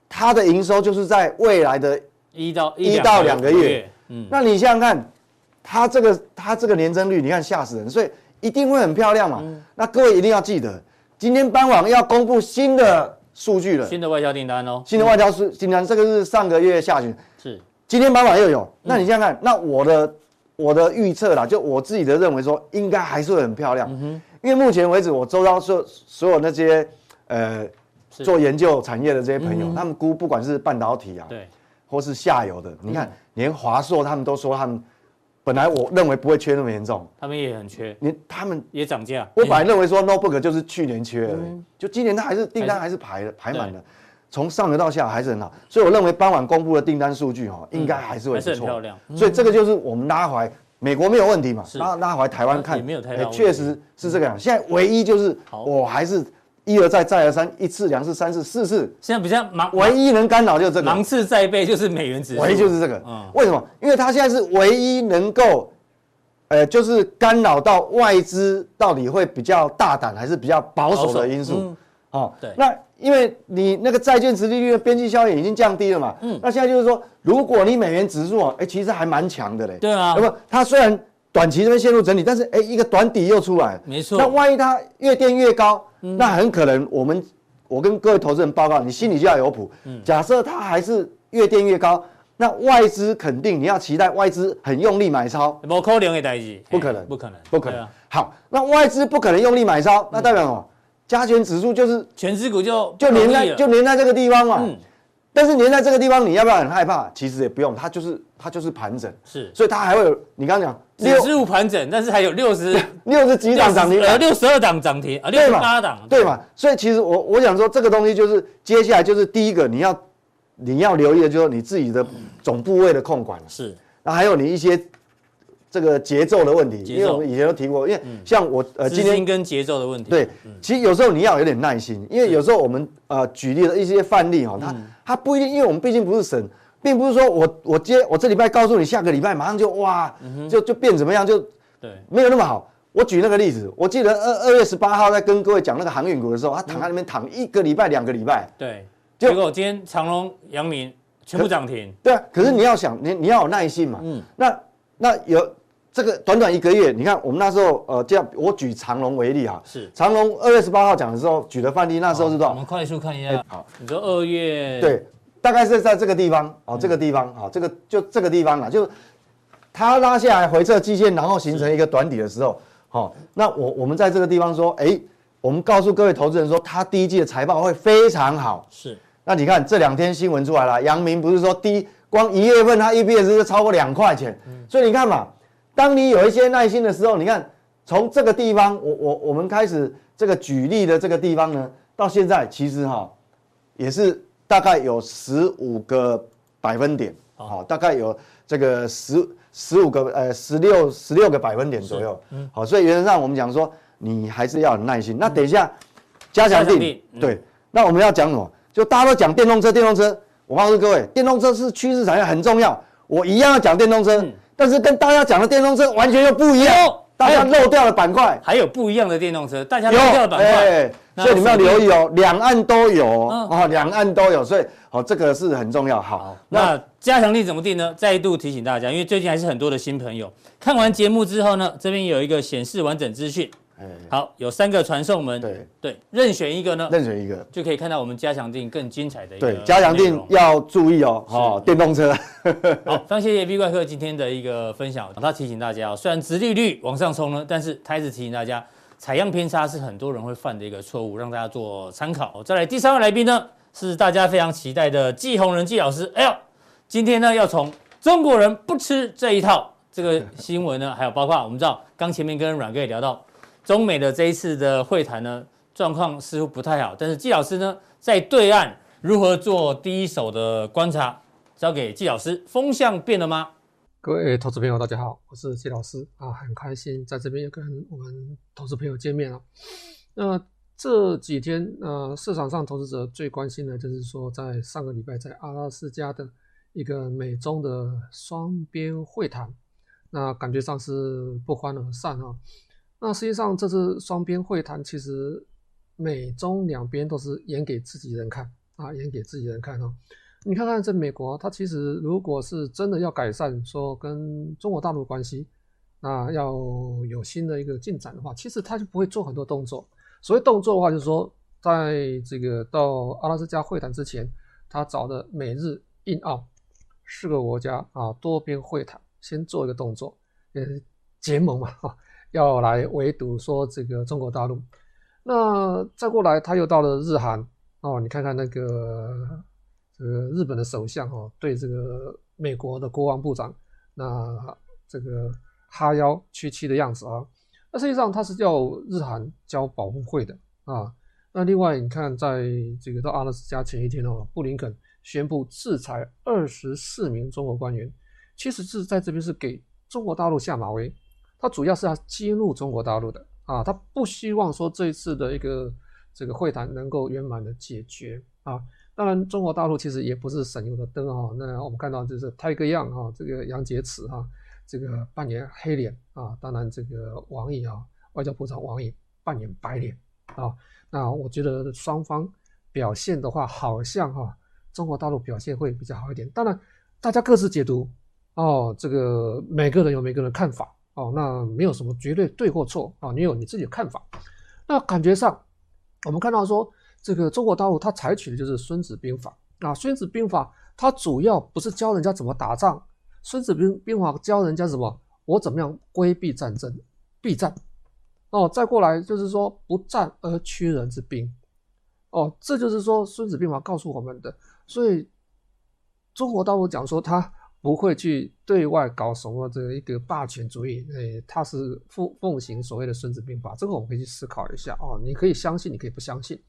它的营收就是在未来的一到一到两个月。嗯，那你想想看，它这个它这个年增率，你看吓死人，所以。一定会很漂亮嘛？嗯、那各位一定要记得，今天傍晚要公布新的数据了，新的外销订单哦，新的外销是订单，这个是上个月下旬，是，今天傍晚又有。那你想想看，那我的我的预测啦，就我自己的认为说，应该还是会很漂亮。嗯哼，因为目前为止，我周遭所所有那些呃做研究产业的这些朋友，他们估不管是半导体啊，对，或是下游的，你看连华硕他们都说他们。本来我认为不会缺那么严重，他们也很缺，你他们也涨价。我本来认为说 notebook 就是去年缺了，就今年它还是订单还是排的排满了，从上游到下还是很好，所以我认为傍晚公布的订单数据哈，应该还是会不错。所以这个就是我们拉回来，美国没有问题嘛，拉拉回来台湾看，也没有太大，确实是这个样。现在唯一就是我还是。一而再，再而三，一次、两次、三次、四次，现在比较忙，唯一能干扰就是这个，芒刺在背就是美元指数，唯一就是这个。嗯，为什么？因为它现在是唯一能够，呃，就是干扰到外资到底会比较大胆还是比较保守的因素。嗯，哦，对。那因为你那个债券殖利率的边际效应已经降低了嘛，嗯，那现在就是说，如果你美元指数啊，哎，其实还蛮强的嘞。对啊。那么，它虽然短期这边陷入整理，但是哎，一个短底又出来，没错。那万一它越垫越高，嗯、那很可能我们我跟各位投资人报告，你心里就要有谱。嗯、假设它还是越垫越高，那外资肯定你要期待外资很用力买超，不可能的代志，不可能，不可能，不可能。好，那外资不可能用力买超，那代表什么？加权指数就是全指股就就连在就连在这个地方嘛。嗯。但是连在这个地方，你要不要很害怕？其实也不用，它就是它就是盘整。是。所以它还会有你刚刚讲六十五盘整，但是还有六十 六十几档涨停，呃，六十二档涨停啊，六十八档，对嘛？所以其实我我想说，这个东西就是接下来就是第一个你要你要留意的，就是你自己的总部位的控管。是。那还有你一些。这个节奏的问题，因为我们以前都提过，因为像我呃今天跟节奏的问题，对，其实有时候你要有点耐心，因为有时候我们呃举例的一些范例哈，它它不一定，因为我们毕竟不是神，并不是说我我接我这礼拜告诉你，下个礼拜马上就哇就就变怎么样，就对，没有那么好。我举那个例子，我记得二二月十八号在跟各位讲那个航运股的时候，他躺在那边躺一个礼拜两个礼拜，对，结果今天长隆、阳明全部涨停，对啊，可是你要想你你要有耐心嘛，嗯，那那有。这个短短一个月，你看我们那时候，呃，这样我举长隆为例哈，是长隆二月十八号讲的时候举的范例，那时候是多少？我们快速看一下。好，你说二月对，大概是在这个地方哦，这个地方啊，这个就这个地方啊，就它拉下来回撤季线，然后形成一个短底的时候，好，那我我们在这个地方说，哎，我们告诉各位投资人说，它第一季的财报会非常好。是，那你看这两天新闻出来了，阳明不是说第一光一月份它 EPS 就超过两块钱，所以你看嘛。当你有一些耐心的时候，你看从这个地方，我我我们开始这个举例的这个地方呢，到现在其实哈，也是大概有十五个百分点，好，大概有这个十十五个呃十六十六个百分点左右，嗯，好，所以原则上我们讲说，你还是要有耐心。那等一下加强錠，对，那我们要讲什么？就大家都讲电动车，电动车，我告诉各位，电动车是趋势产业，很重要，我一样要讲电动车。但是跟大家讲的电动车完全又不一样，大家漏掉了板块，还有不一样的电动车，大家漏掉了板块，所以你们要留意哦，两岸都有哦，两岸都有，所以哦，这个是很重要。好，那加强力怎么定呢？再度提醒大家，因为最近还是很多的新朋友看完节目之后呢，这边有一个显示完整资讯。好，有三个传送门，对对，任选一个呢，任选一个就可以看到我们加强定更精彩的一个。对，加强定要注意哦，哦，电动车。好，非常谢谢 V 怪客今天的一个分享，他提醒大家哦，虽然殖利率往上冲呢，但是他一直提醒大家，采样偏差是很多人会犯的一个错误，让大家做参考。再来第三位来宾呢，是大家非常期待的季宏仁季老师。哎呦，今天呢要从中国人不吃这一套这个新闻呢，还有包括我们知道刚前面跟阮哥也聊到。中美的这一次的会谈呢，状况似乎不太好。但是季老师呢，在对岸如何做第一手的观察？交给季老师。风向变了吗？各位投资朋友，大家好，我是季老师啊，很开心在这边又跟我们投资朋友见面了。那这几天呃，市场上投资者最关心的就是说，在上个礼拜在阿拉斯加的一个美中的双边会谈，那感觉上是不欢而散啊。那实际上，这次双边会谈其实美中两边都是演给自己人看啊，演给自己人看哦。你看看这美国，它其实如果是真的要改善说跟中国大陆关系，那要有新的一个进展的话，其实它就不会做很多动作。所谓动作的话，就是说在这个到阿拉斯加会谈之前，他找的美日印澳四个国家啊多边会谈，先做一个动作，呃，结盟嘛，哈。要来围堵说这个中国大陆，那再过来他又到了日韩哦，你看看那个这个日本的首相哦，对这个美国的国防部长那这个哈腰屈膝的样子啊，那实际上他是叫日韩交保护会的啊。那另外你看，在这个到阿拉斯加前一天哦，布林肯宣布制裁二十四名中国官员，其实是在这边是给中国大陆下马威。他主要是要激怒中国大陆的啊，他不希望说这一次的一个这个会谈能够圆满的解决啊。当然，中国大陆其实也不是省油的灯啊。那我们看到就是泰戈样啊，这个杨洁篪哈，这个扮演黑脸啊。当然，这个王毅啊，外交部长王毅扮演白脸啊。那我觉得双方表现的话，好像哈，中国大陆表现会比较好一点。当然，大家各自解读哦，这个每个人有每个人的看法。哦，那没有什么绝对对或错啊，你有你自己的看法。那感觉上，我们看到说，这个中国大陆它采取的就是《孙子兵法》啊，《孙子兵法》它主要不是教人家怎么打仗，《孙子兵兵法》教人家什么？我怎么样规避战争，避战。哦，再过来就是说不战而屈人之兵。哦，这就是说《孙子兵法》告诉我们的。所以中国大陆讲说他。不会去对外搞什么这一个霸权主义，诶，他是奉奉行所谓的《孙子兵法》，这个我们可以去思考一下哦。你可以相信，你可以不相信。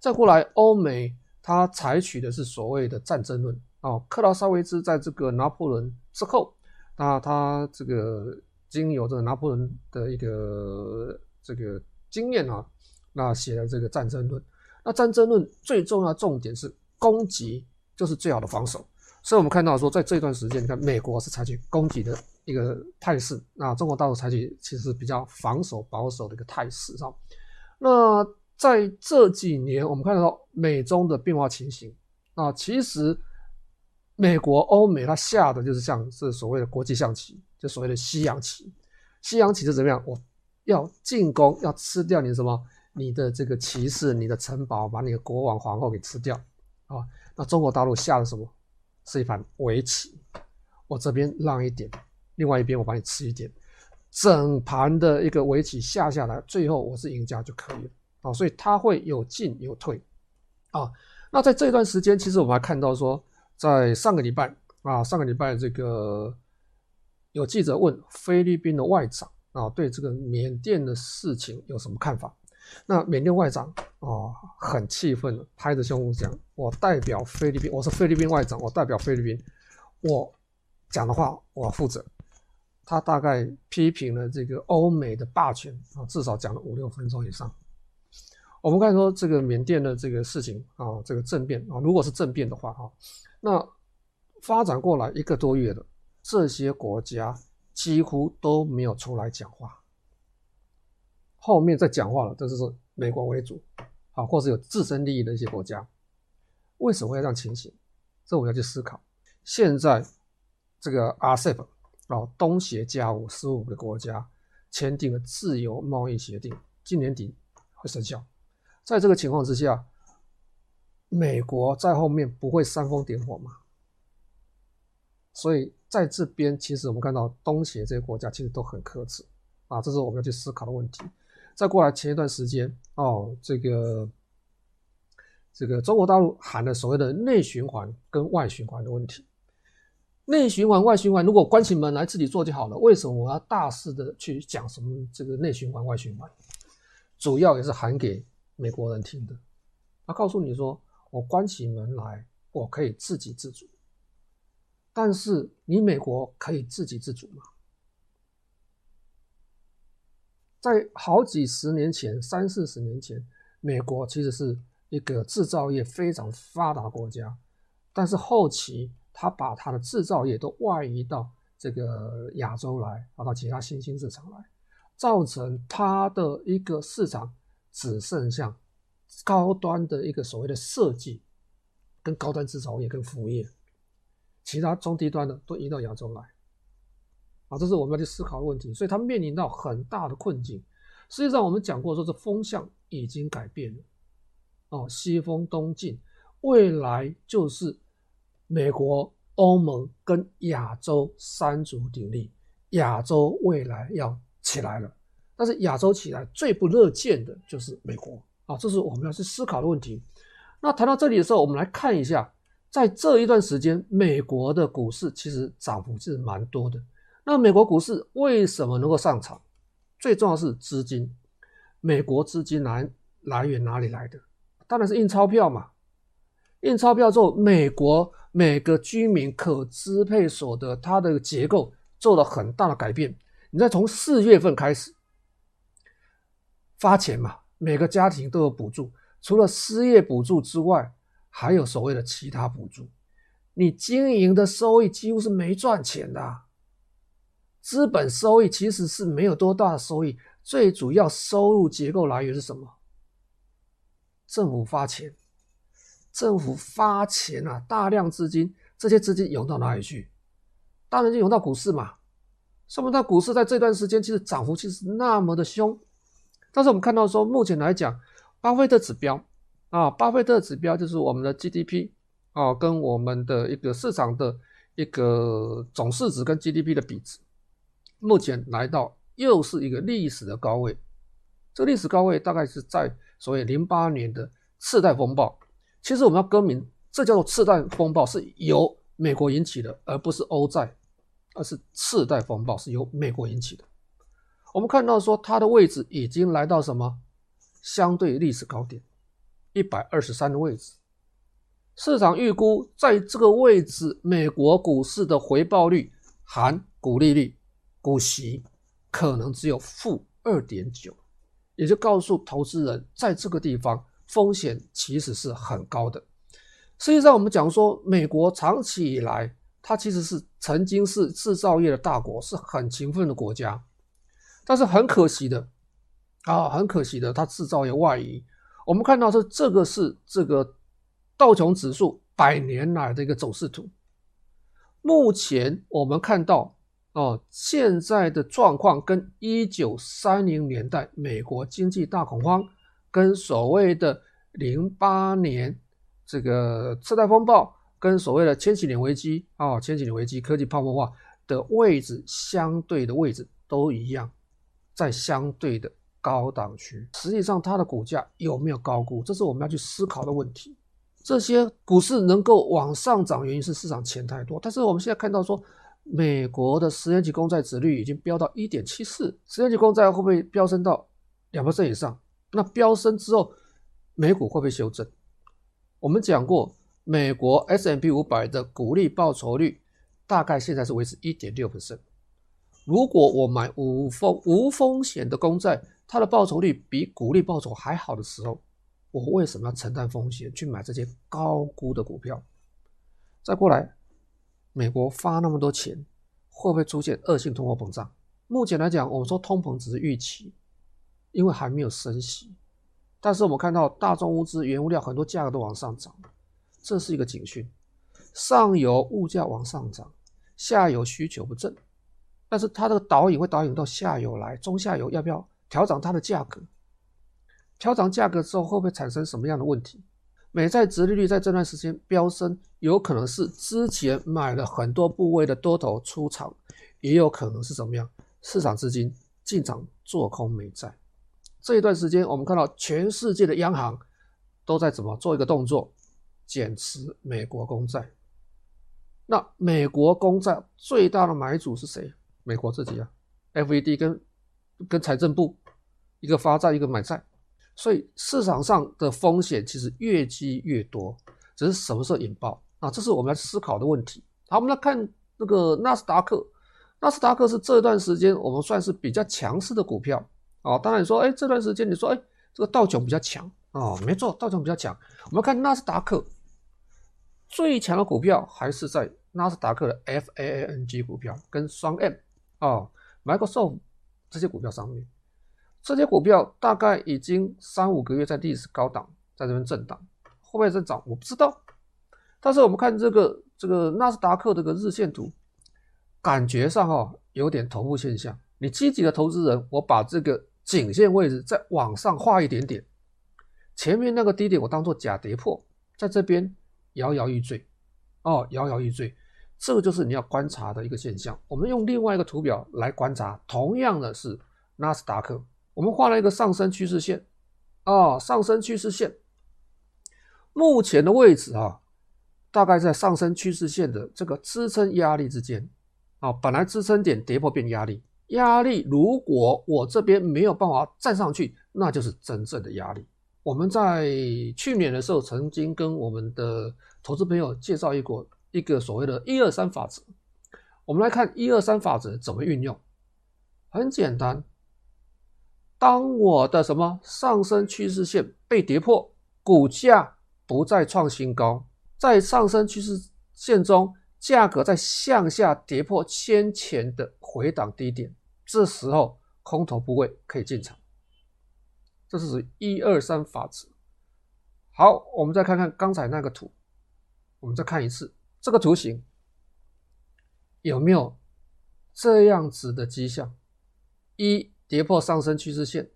再过来，欧美他采取的是所谓的战争论哦。克劳萨维兹在这个拿破仑之后，那他这个经由这个拿破仑的一个这个经验啊，那写了这个战争论。那战争论最重要重点是攻击就是最好的防守。所以，我们看到说，在这段时间，你看美国是采取攻击的一个态势，那中国大陆采取其实比较防守保守的一个态势，是吧。那在这几年，我们看到美中的变化情形啊，其实美国、欧美它下的就是像是所谓的国际象棋，就所谓的西洋棋。西洋棋是怎么样？我要进攻，要吃掉你什么？你的这个骑士、你的城堡，把你的国王、皇后给吃掉啊。那中国大陆下的什么？是一盘围棋，我这边让一点，另外一边我帮你吃一点，整盘的一个围棋下下来，最后我是赢家就可以了啊，所以它会有进有退啊。那在这段时间，其实我们还看到说，在上个礼拜啊，上个礼拜这个有记者问菲律宾的外长啊，对这个缅甸的事情有什么看法？那缅甸外长哦，很气愤，拍着胸脯讲：“我代表菲律宾，我是菲律宾外长，我代表菲律宾，我讲的话我负责。”他大概批评了这个欧美的霸权啊，至少讲了五六分钟以上。我们看说这个缅甸的这个事情啊，这个政变啊，如果是政变的话啊，那发展过来一个多月的这些国家几乎都没有出来讲话。后面再讲话了，这就是美国为主，啊，或是有自身利益的一些国家，为什么会这样情形？这我们要去思考。现在这个 RCEP 啊，东协加五十五个国家签订了自由贸易协定，今年底会生效。在这个情况之下，美国在后面不会煽风点火吗？所以在这边，其实我们看到东协这些国家其实都很克制啊，这是我们要去思考的问题。再过来前一段时间哦，这个这个中国大陆喊的所谓的内循环跟外循环的问题。内循环、外循环，如果关起门来自己做就好了，为什么我要大肆的去讲什么这个内循环、外循环？主要也是喊给美国人听的。他告诉你说，我关起门来，我可以自给自足，但是你美国可以自给自足吗？在好几十年前，三四十年前，美国其实是一个制造业非常发达国家，但是后期他把他的制造业都外移到这个亚洲来，跑到其他新兴市场来，造成他的一个市场只剩下高端的一个所谓的设计跟高端制造业跟服务业，其他中低端的都移到亚洲来。啊，这是我们要去思考的问题，所以它面临到很大的困境。实际上，我们讲过，说这风向已经改变了。哦，西风东进，未来就是美国、欧盟跟亚洲三足鼎立，亚洲未来要起来了。但是亚洲起来最不乐见的就是美国。啊，这是我们要去思考的问题。那谈到这里的时候，我们来看一下，在这一段时间，美国的股市其实涨幅是蛮多的。那美国股市为什么能够上涨？最重要是资金，美国资金来来源哪里来的？当然是印钞票嘛。印钞票之后，美国每个居民可支配所得，它的结构做了很大的改变。你再从四月份开始发钱嘛，每个家庭都有补助，除了失业补助之外，还有所谓的其他补助。你经营的收益几乎是没赚钱的。资本收益其实是没有多大的收益，最主要收入结构来源是什么？政府发钱，政府发钱啊，大量资金，这些资金涌到哪里去？当然就涌到股市嘛。说明它股市在这段时间其实涨幅其实那么的凶。但是我们看到说，目前来讲，巴菲特指标啊，巴菲特指标就是我们的 GDP 啊，跟我们的一个市场的一个总市值跟 GDP 的比值，目前来到又是一个历史的高位。这个历史高位大概是在所谓零八年的次贷风暴。其实我们要更名，这叫做次贷风暴，是由美国引起的，而不是欧债，而是次贷风暴是由美国引起的。我们看到说它的位置已经来到什么相对历史高点一百二十三的位置，市场预估在这个位置，美国股市的回报率含股利率、股息可能只有负二点九。也就告诉投资人，在这个地方风险其实是很高的。实际上，我们讲说，美国长期以来，它其实是曾经是制造业的大国，是很勤奋的国家。但是很可惜的，啊，很可惜的，它制造业外移。我们看到是，这个是这个道琼指数百年来的一个走势图。目前我们看到。哦，现在的状况跟一九三零年代美国经济大恐慌，跟所谓的零八年这个次贷风暴，跟所谓的千禧年危机啊，千禧年危机科技泡沫化的位置相对的位置都一样，在相对的高档区。实际上，它的股价有没有高估，这是我们要去思考的问题。这些股市能够往上涨，原因是市场钱太多，但是我们现在看到说。美国的十年期公债殖率已经飙到一点七四，十年期公债会不会飙升到两%以上？那飙升之后，美股会不会修正？我们讲过，美国 S M P 五百的股利报酬率大概现在是维持一点六%。如果我买无风无风险的公债，它的报酬率比股利报酬还好的时候，我为什么要承担风险去买这些高估的股票？再过来。美国发那么多钱，会不会出现恶性通货膨胀？目前来讲，我们说通膨只是预期，因为还没有升息。但是我们看到大宗物资、原物料很多价格都往上涨，这是一个警讯。上游物价往上涨，下游需求不振，但是它的导引会导引到下游来，中下游要不要调涨它的价格？调涨价格之后，会不会产生什么样的问题？美债殖利率在这段时间飙升，有可能是之前买了很多部位的多头出场，也有可能是怎么样？市场资金进场做空美债。这一段时间，我们看到全世界的央行都在怎么做一个动作，减持美国公债。那美国公债最大的买主是谁？美国自己啊，FED 跟跟财政部，一个发债，一个买债。所以市场上的风险其实越积越多，只是什么时候引爆啊？这是我们要思考的问题。好，我们来看那个纳斯达克，纳斯达克是这段时间我们算是比较强势的股票啊。当然你说，哎，这段时间你说，哎，这个道琼比较强啊，没错，道琼比较强。我们看纳斯达克最强的股票还是在纳斯达克的 FAANG 股票跟双 M 啊，Microsoft 这些股票上面。这些股票大概已经三五个月在历史高档，在这边震荡，会不会再涨？我不知道。但是我们看这个这个纳斯达克这个日线图，感觉上哈、哦、有点头部现象。你积极的投资人，我把这个颈线位置再往上画一点点，前面那个低点我当做假跌破，在这边摇摇欲坠，哦，摇摇欲坠，这个就是你要观察的一个现象。我们用另外一个图表来观察，同样的是纳斯达克。我们画了一个上升趋势线，啊，上升趋势线，目前的位置啊，大概在上升趋势线的这个支撑压力之间，啊，本来支撑点跌破变压力，压力如果我这边没有办法站上去，那就是真正的压力。我们在去年的时候曾经跟我们的投资朋友介绍一个一个所谓的一二三法则，我们来看一二三法则怎么运用，很简单。当我的什么上升趋势线被跌破，股价不再创新高，在上升趋势线中，价格在向下跌破先前的回档低点，这时候空头部位可以进场。这是一二三法则。好，我们再看看刚才那个图，我们再看一次这个图形，有没有这样子的迹象：一、跌破上升趋势线，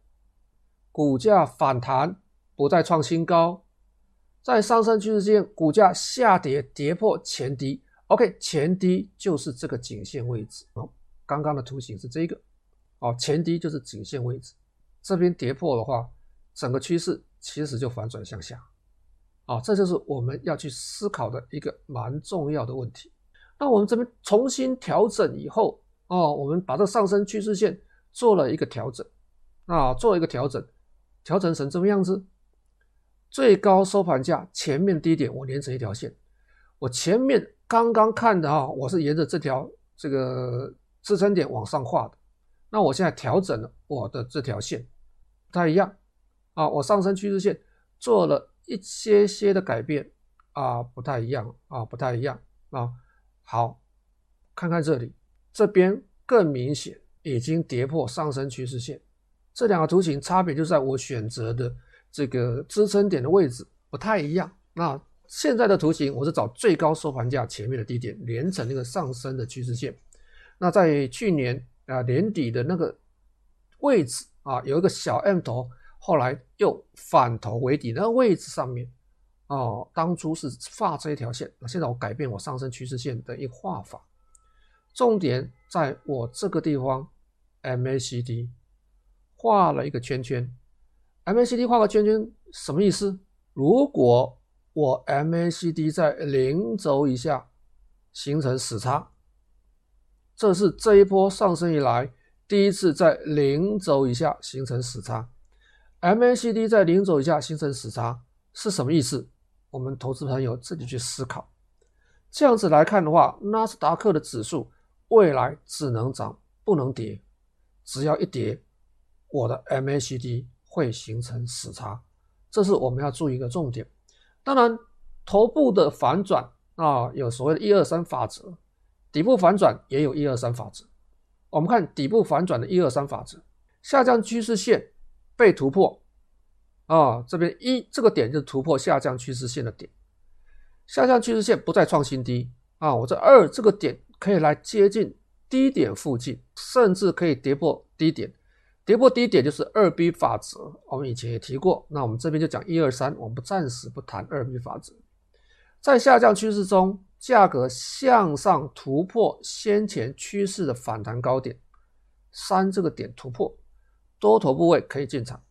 股价反弹不再创新高，在上升趋势线股价下跌跌破前低。OK，前低就是这个颈线位置。哦，刚刚的图形是这个。哦，前低就是颈线位置，这边跌破的话，整个趋势其实就反转向下。啊，这就是我们要去思考的一个蛮重要的问题。那我们这边重新调整以后，哦，我们把这上升趋势线做了一个调整，啊，做了一个调整，调整成这么样子。最高收盘价前面低点我连成一条线，我前面刚刚看的啊，我是沿着这条这个支撑点往上画的。那我现在调整了我的这条线，不太一样啊，我上升趋势线做了。一些些的改变啊，不太一样啊，不太一样啊。好，看看这里，这边更明显，已经跌破上升趋势线。这两个图形差别就在我选择的这个支撑点的位置不太一样。那现在的图形，我是找最高收盘价前面的低点连成那个上升的趋势线。那在去年啊年底的那个位置啊，有一个小 M 头。后来又反头为底，那个位置上面，哦，当初是画这一条线，那现在我改变我上升趋势线的一个画法，重点在我这个地方，MACD 画了一个圈圈，MACD 画个圈圈什么意思？如果我 MACD 在零轴以下形成死叉，这是这一波上升以来第一次在零轴以下形成死叉。MACD 在零轴以下形成死叉是什么意思？我们投资朋友自己去思考。这样子来看的话，纳斯达克的指数未来只能涨不能跌，只要一跌，我的 MACD 会形成死叉，这是我们要注意一个重点。当然，头部的反转啊，有所谓的一二三法则，底部反转也有一二三法则。我们看底部反转的一二三法则，下降趋势线。被突破啊！这边一这个点就是突破下降趋势线的点，下降趋势线不再创新低啊！我这二这个点可以来接近低点附近，甚至可以跌破低点，跌破低点就是二 B 法则。我们以前也提过，那我们这边就讲一二三，我们暂时不谈二 B 法则。在下降趋势中，价格向上突破先前趋势的反弹高点，三这个点突破。多头部位可以进场，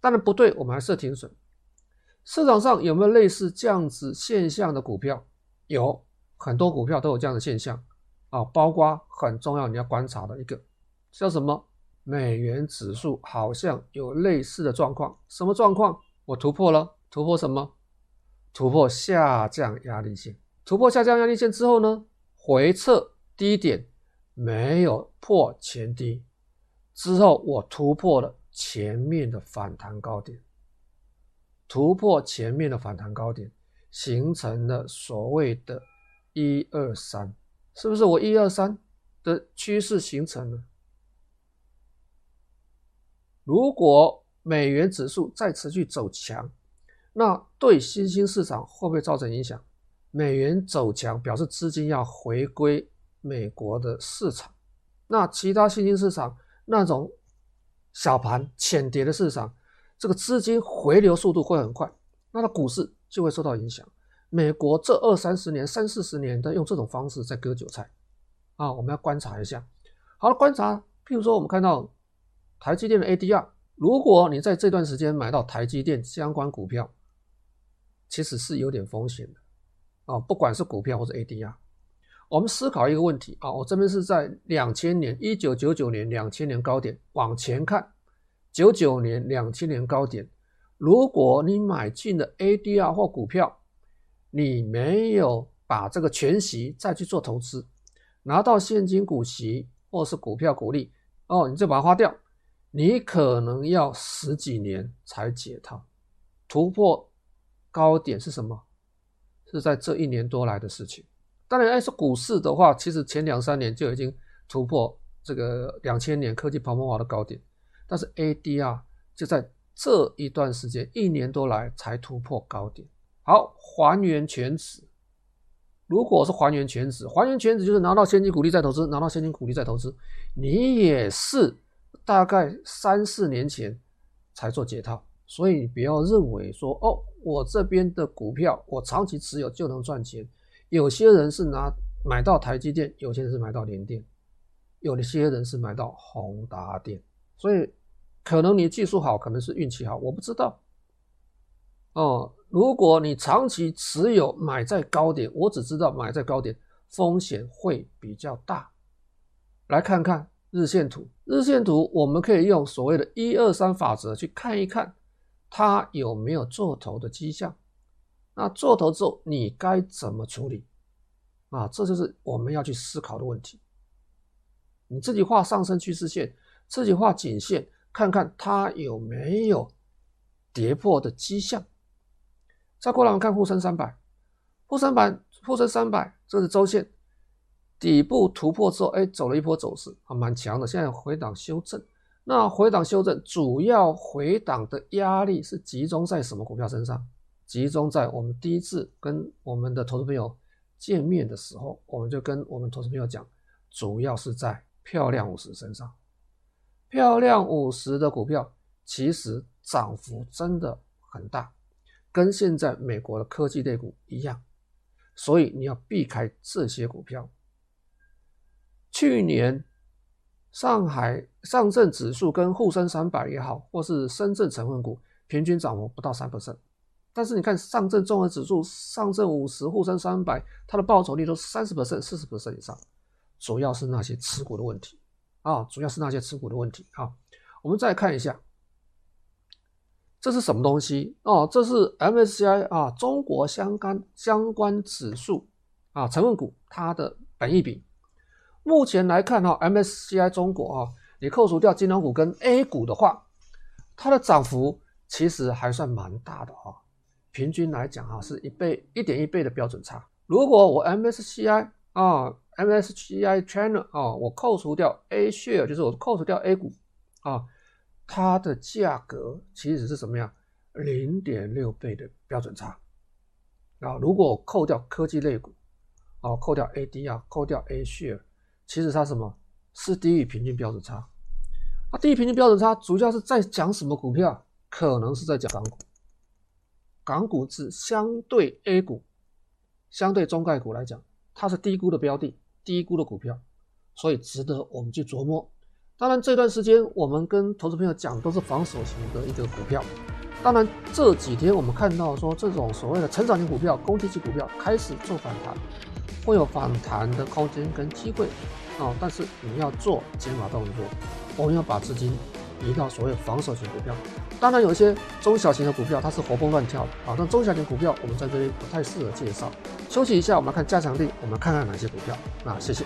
当然不对，我们还设停损。市场上有没有类似这样子现象的股票？有很多股票都有这样的现象啊，包括很重要你要观察的一个叫什么？美元指数好像有类似的状况。什么状况？我突破了，突破什么？突破下降压力线。突破下降压力线之后呢？回撤低点没有破前低。之后，我突破了前面的反弹高点，突破前面的反弹高点，形成了所谓的“一二三”，是不是？我一二三的趋势形成了。如果美元指数再持续走强，那对新兴市场会不会造成影响？美元走强表示资金要回归美国的市场，那其他新兴市场。那种小盘浅跌的市场，这个资金回流速度会很快，那它股市就会受到影响。美国这二三十年、三四十年在用这种方式在割韭菜啊，我们要观察一下。好了，观察，譬如说我们看到台积电的 ADR，如果你在这段时间买到台积电相关股票，其实是有点风险的啊，不管是股票或者 ADR。我们思考一个问题啊，我这边是在两千年一九九九年两千年高点往前看，九九年两千年高点，如果你买进了 ADR 或股票，你没有把这个全息再去做投资，拿到现金股息或是股票股利哦，你就把它花掉，你可能要十几年才解套。突破高点是什么？是在这一年多来的事情。当然，要是股市的话，其实前两三年就已经突破这个两千年科技泡沫化的高点，但是 ADR 就在这一段时间一年多来才突破高点。好，还原全值。如果是还原全值，还原全值就是拿到现金股利再投资，拿到现金股利再投资，你也是大概三四年前才做解套，所以你不要认为说哦，我这边的股票我长期持有就能赚钱。有些人是拿买到台积电，有些人是买到联电，有的些人是买到宏达电，所以可能你技术好，可能是运气好，我不知道。哦，如果你长期持有买在高点，我只知道买在高点风险会比较大。来看看日线图，日线图我们可以用所谓的一二三法则去看一看，它有没有做头的迹象。那做头之后你该怎么处理？啊，这就是我们要去思考的问题。你自己画上升趋势线，自己画颈线，看看它有没有跌破的迹象。再过来我们看沪深三百，沪深百沪深三百，这是周线底部突破之后，哎，走了一波走势啊蛮强的。现在回档修正，那回档修正主要回档的压力是集中在什么股票身上？集中在我们第一次跟我们的投资朋友见面的时候，我们就跟我们投资朋友讲，主要是在漂亮五十身上。漂亮五十的股票其实涨幅真的很大。跟现在美国的科技类股一样，所以你要避开这些股票。去年上海上证指数跟沪深三百也好，或是深圳成分股平均涨幅不到三百分但是你看上证综合指数、上证五十、沪深三百，它的报酬率都三十 percent、四十 percent 以上，主要是那些持股的问题啊，主要是那些持股的问题啊。我们再看一下。这是什么东西哦？这是 MSCI 啊，中国相关相关指数啊，成分股它的本益比。目前来看哈，MSCI 中国啊，你扣除掉金融股跟 A 股的话，它的涨幅其实还算蛮大的哈。平均来讲哈，是一倍一点一倍的标准差。如果我 MSCI 啊，MSCI China 啊，我扣除掉 A share，就是我扣除掉 A 股啊。它的价格其实是什么样？零点六倍的标准差啊！如果扣掉科技类股，啊，扣掉 ADR，扣掉 A share，其实它什么？是低于平均标准差。那低于平均标准差主要是在讲什么股票？可能是在讲港股。港股是相对 A 股、相对中概股来讲，它是低估的标的，低估的股票，所以值得我们去琢磨。当然，这段时间我们跟投资朋友讲都是防守型的一个股票。当然，这几天我们看到说这种所谓的成长型股票、攻击性股票开始做反弹，会有反弹的空间跟机会啊。但是你要做减码动作，我们要把资金移到所谓防守型股票。当然，有一些中小型的股票它是活蹦乱跳的啊，但中小型股票我们在这里不太适合介绍。休息一下，我们来看加强力，我们看看哪些股票。啊谢谢。